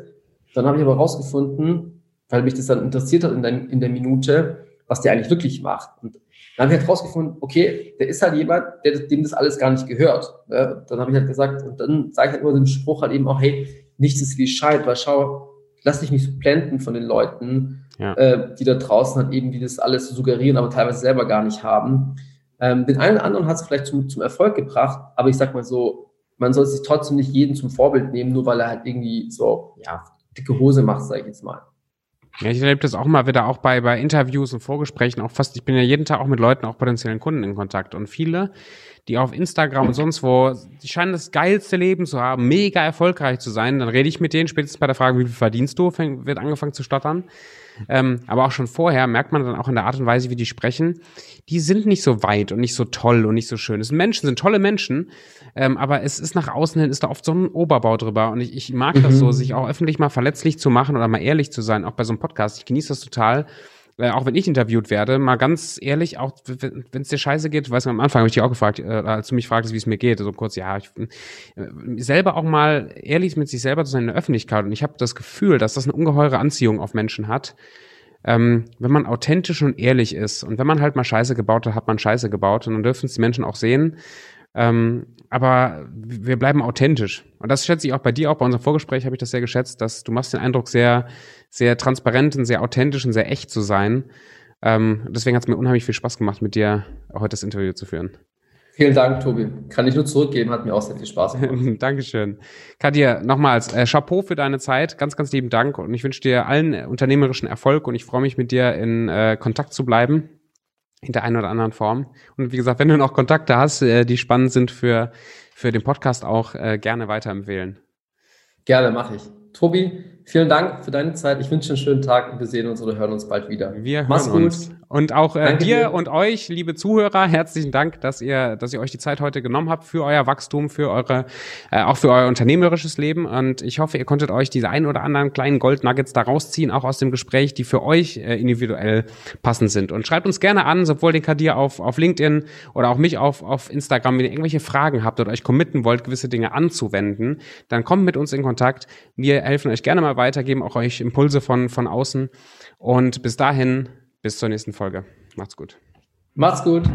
B: Dann habe ich aber rausgefunden, weil mich das dann interessiert hat in der, in der Minute, was der eigentlich wirklich macht. Und dann habe ich halt rausgefunden, okay, der ist halt jemand, der, dem das alles gar nicht gehört. Ne? Dann habe ich halt gesagt, und dann sage ich halt immer den Spruch halt eben auch, hey, nichts ist wie Scheit, weil schau, lass dich nicht so blenden von den Leuten, ja. äh, die da draußen halt eben, die das alles suggerieren, aber teilweise selber gar nicht haben. Ähm, den einen oder anderen hat es vielleicht zum, zum Erfolg gebracht, aber ich sag mal so, man soll sich trotzdem nicht jeden zum Vorbild nehmen, nur weil er halt irgendwie so, ja, dicke Hose macht, sage ich jetzt mal.
A: Ja, ich erlebe das auch mal wieder, auch bei, bei Interviews und Vorgesprächen, auch fast, ich bin ja jeden Tag auch mit Leuten, auch potenziellen Kunden in Kontakt und viele, die auf Instagram und sonst wo, die scheinen das geilste Leben zu haben, mega erfolgreich zu sein, dann rede ich mit denen spätestens bei der Frage, wie viel verdienst du, fängt, wird angefangen zu stottern. Ähm, aber auch schon vorher merkt man dann auch in der Art und Weise, wie die sprechen, die sind nicht so weit und nicht so toll und nicht so schön. Es sind Menschen, sind tolle Menschen, ähm, aber es ist nach außen hin, ist da oft so ein Oberbau drüber. Und ich, ich mag mhm. das so, sich auch öffentlich mal verletzlich zu machen oder mal ehrlich zu sein, auch bei so einem Podcast. Ich genieße das total äh, auch wenn ich interviewt werde, mal ganz ehrlich, auch wenn es dir scheiße geht, weißt du, am Anfang habe ich dich auch gefragt, äh, als du mich fragtest, wie es mir geht, so kurz, ja, ich, äh, selber auch mal ehrlich mit sich selber zu sein in der Öffentlichkeit. Und ich habe das Gefühl, dass das eine ungeheure Anziehung auf Menschen hat. Ähm, wenn man authentisch und ehrlich ist und wenn man halt mal Scheiße gebaut hat, hat man Scheiße gebaut und dann dürfen es die Menschen auch sehen. Ähm, aber wir bleiben authentisch. Und das schätze ich auch bei dir, auch bei unserem Vorgespräch habe ich das sehr geschätzt, dass du machst den Eindruck, sehr, sehr transparent und sehr authentisch und sehr echt zu sein. Ähm, deswegen hat es mir unheimlich viel Spaß gemacht, mit dir heute das Interview zu führen.
B: Vielen Dank, Tobi. Kann ich nur zurückgeben, hat mir auch sehr viel Spaß
A: gemacht. [laughs] Dankeschön. Kadir, nochmals, äh, Chapeau für deine Zeit. Ganz, ganz lieben Dank und ich wünsche dir allen unternehmerischen Erfolg und ich freue mich, mit dir in äh, Kontakt zu bleiben in der einen oder anderen Form. Und wie gesagt, wenn du noch Kontakte hast, äh, die spannend sind für, für den Podcast auch, äh, gerne weiterempfehlen.
B: Gerne, mache ich. Tobi, vielen Dank für deine Zeit. Ich wünsche einen schönen Tag und wir sehen uns oder hören uns bald wieder.
A: Wir hören Mach's uns. Und auch äh, dir und euch, liebe Zuhörer, herzlichen Dank, dass ihr, dass ihr euch die Zeit heute genommen habt für euer Wachstum, für eure, äh, auch für euer unternehmerisches Leben. Und ich hoffe, ihr konntet euch diese ein oder anderen kleinen Goldnuggets da rausziehen, auch aus dem Gespräch, die für euch äh, individuell passend sind. Und schreibt uns gerne an, sowohl den Kadir auf, auf LinkedIn oder auch mich auf, auf Instagram, wenn ihr irgendwelche Fragen habt oder euch committen wollt, gewisse Dinge anzuwenden, dann kommt mit uns in Kontakt. Wir helfen euch gerne mal weiter, geben auch euch Impulse von, von außen. Und bis dahin, bis zur nächsten Folge. Macht's gut.
B: Macht's gut.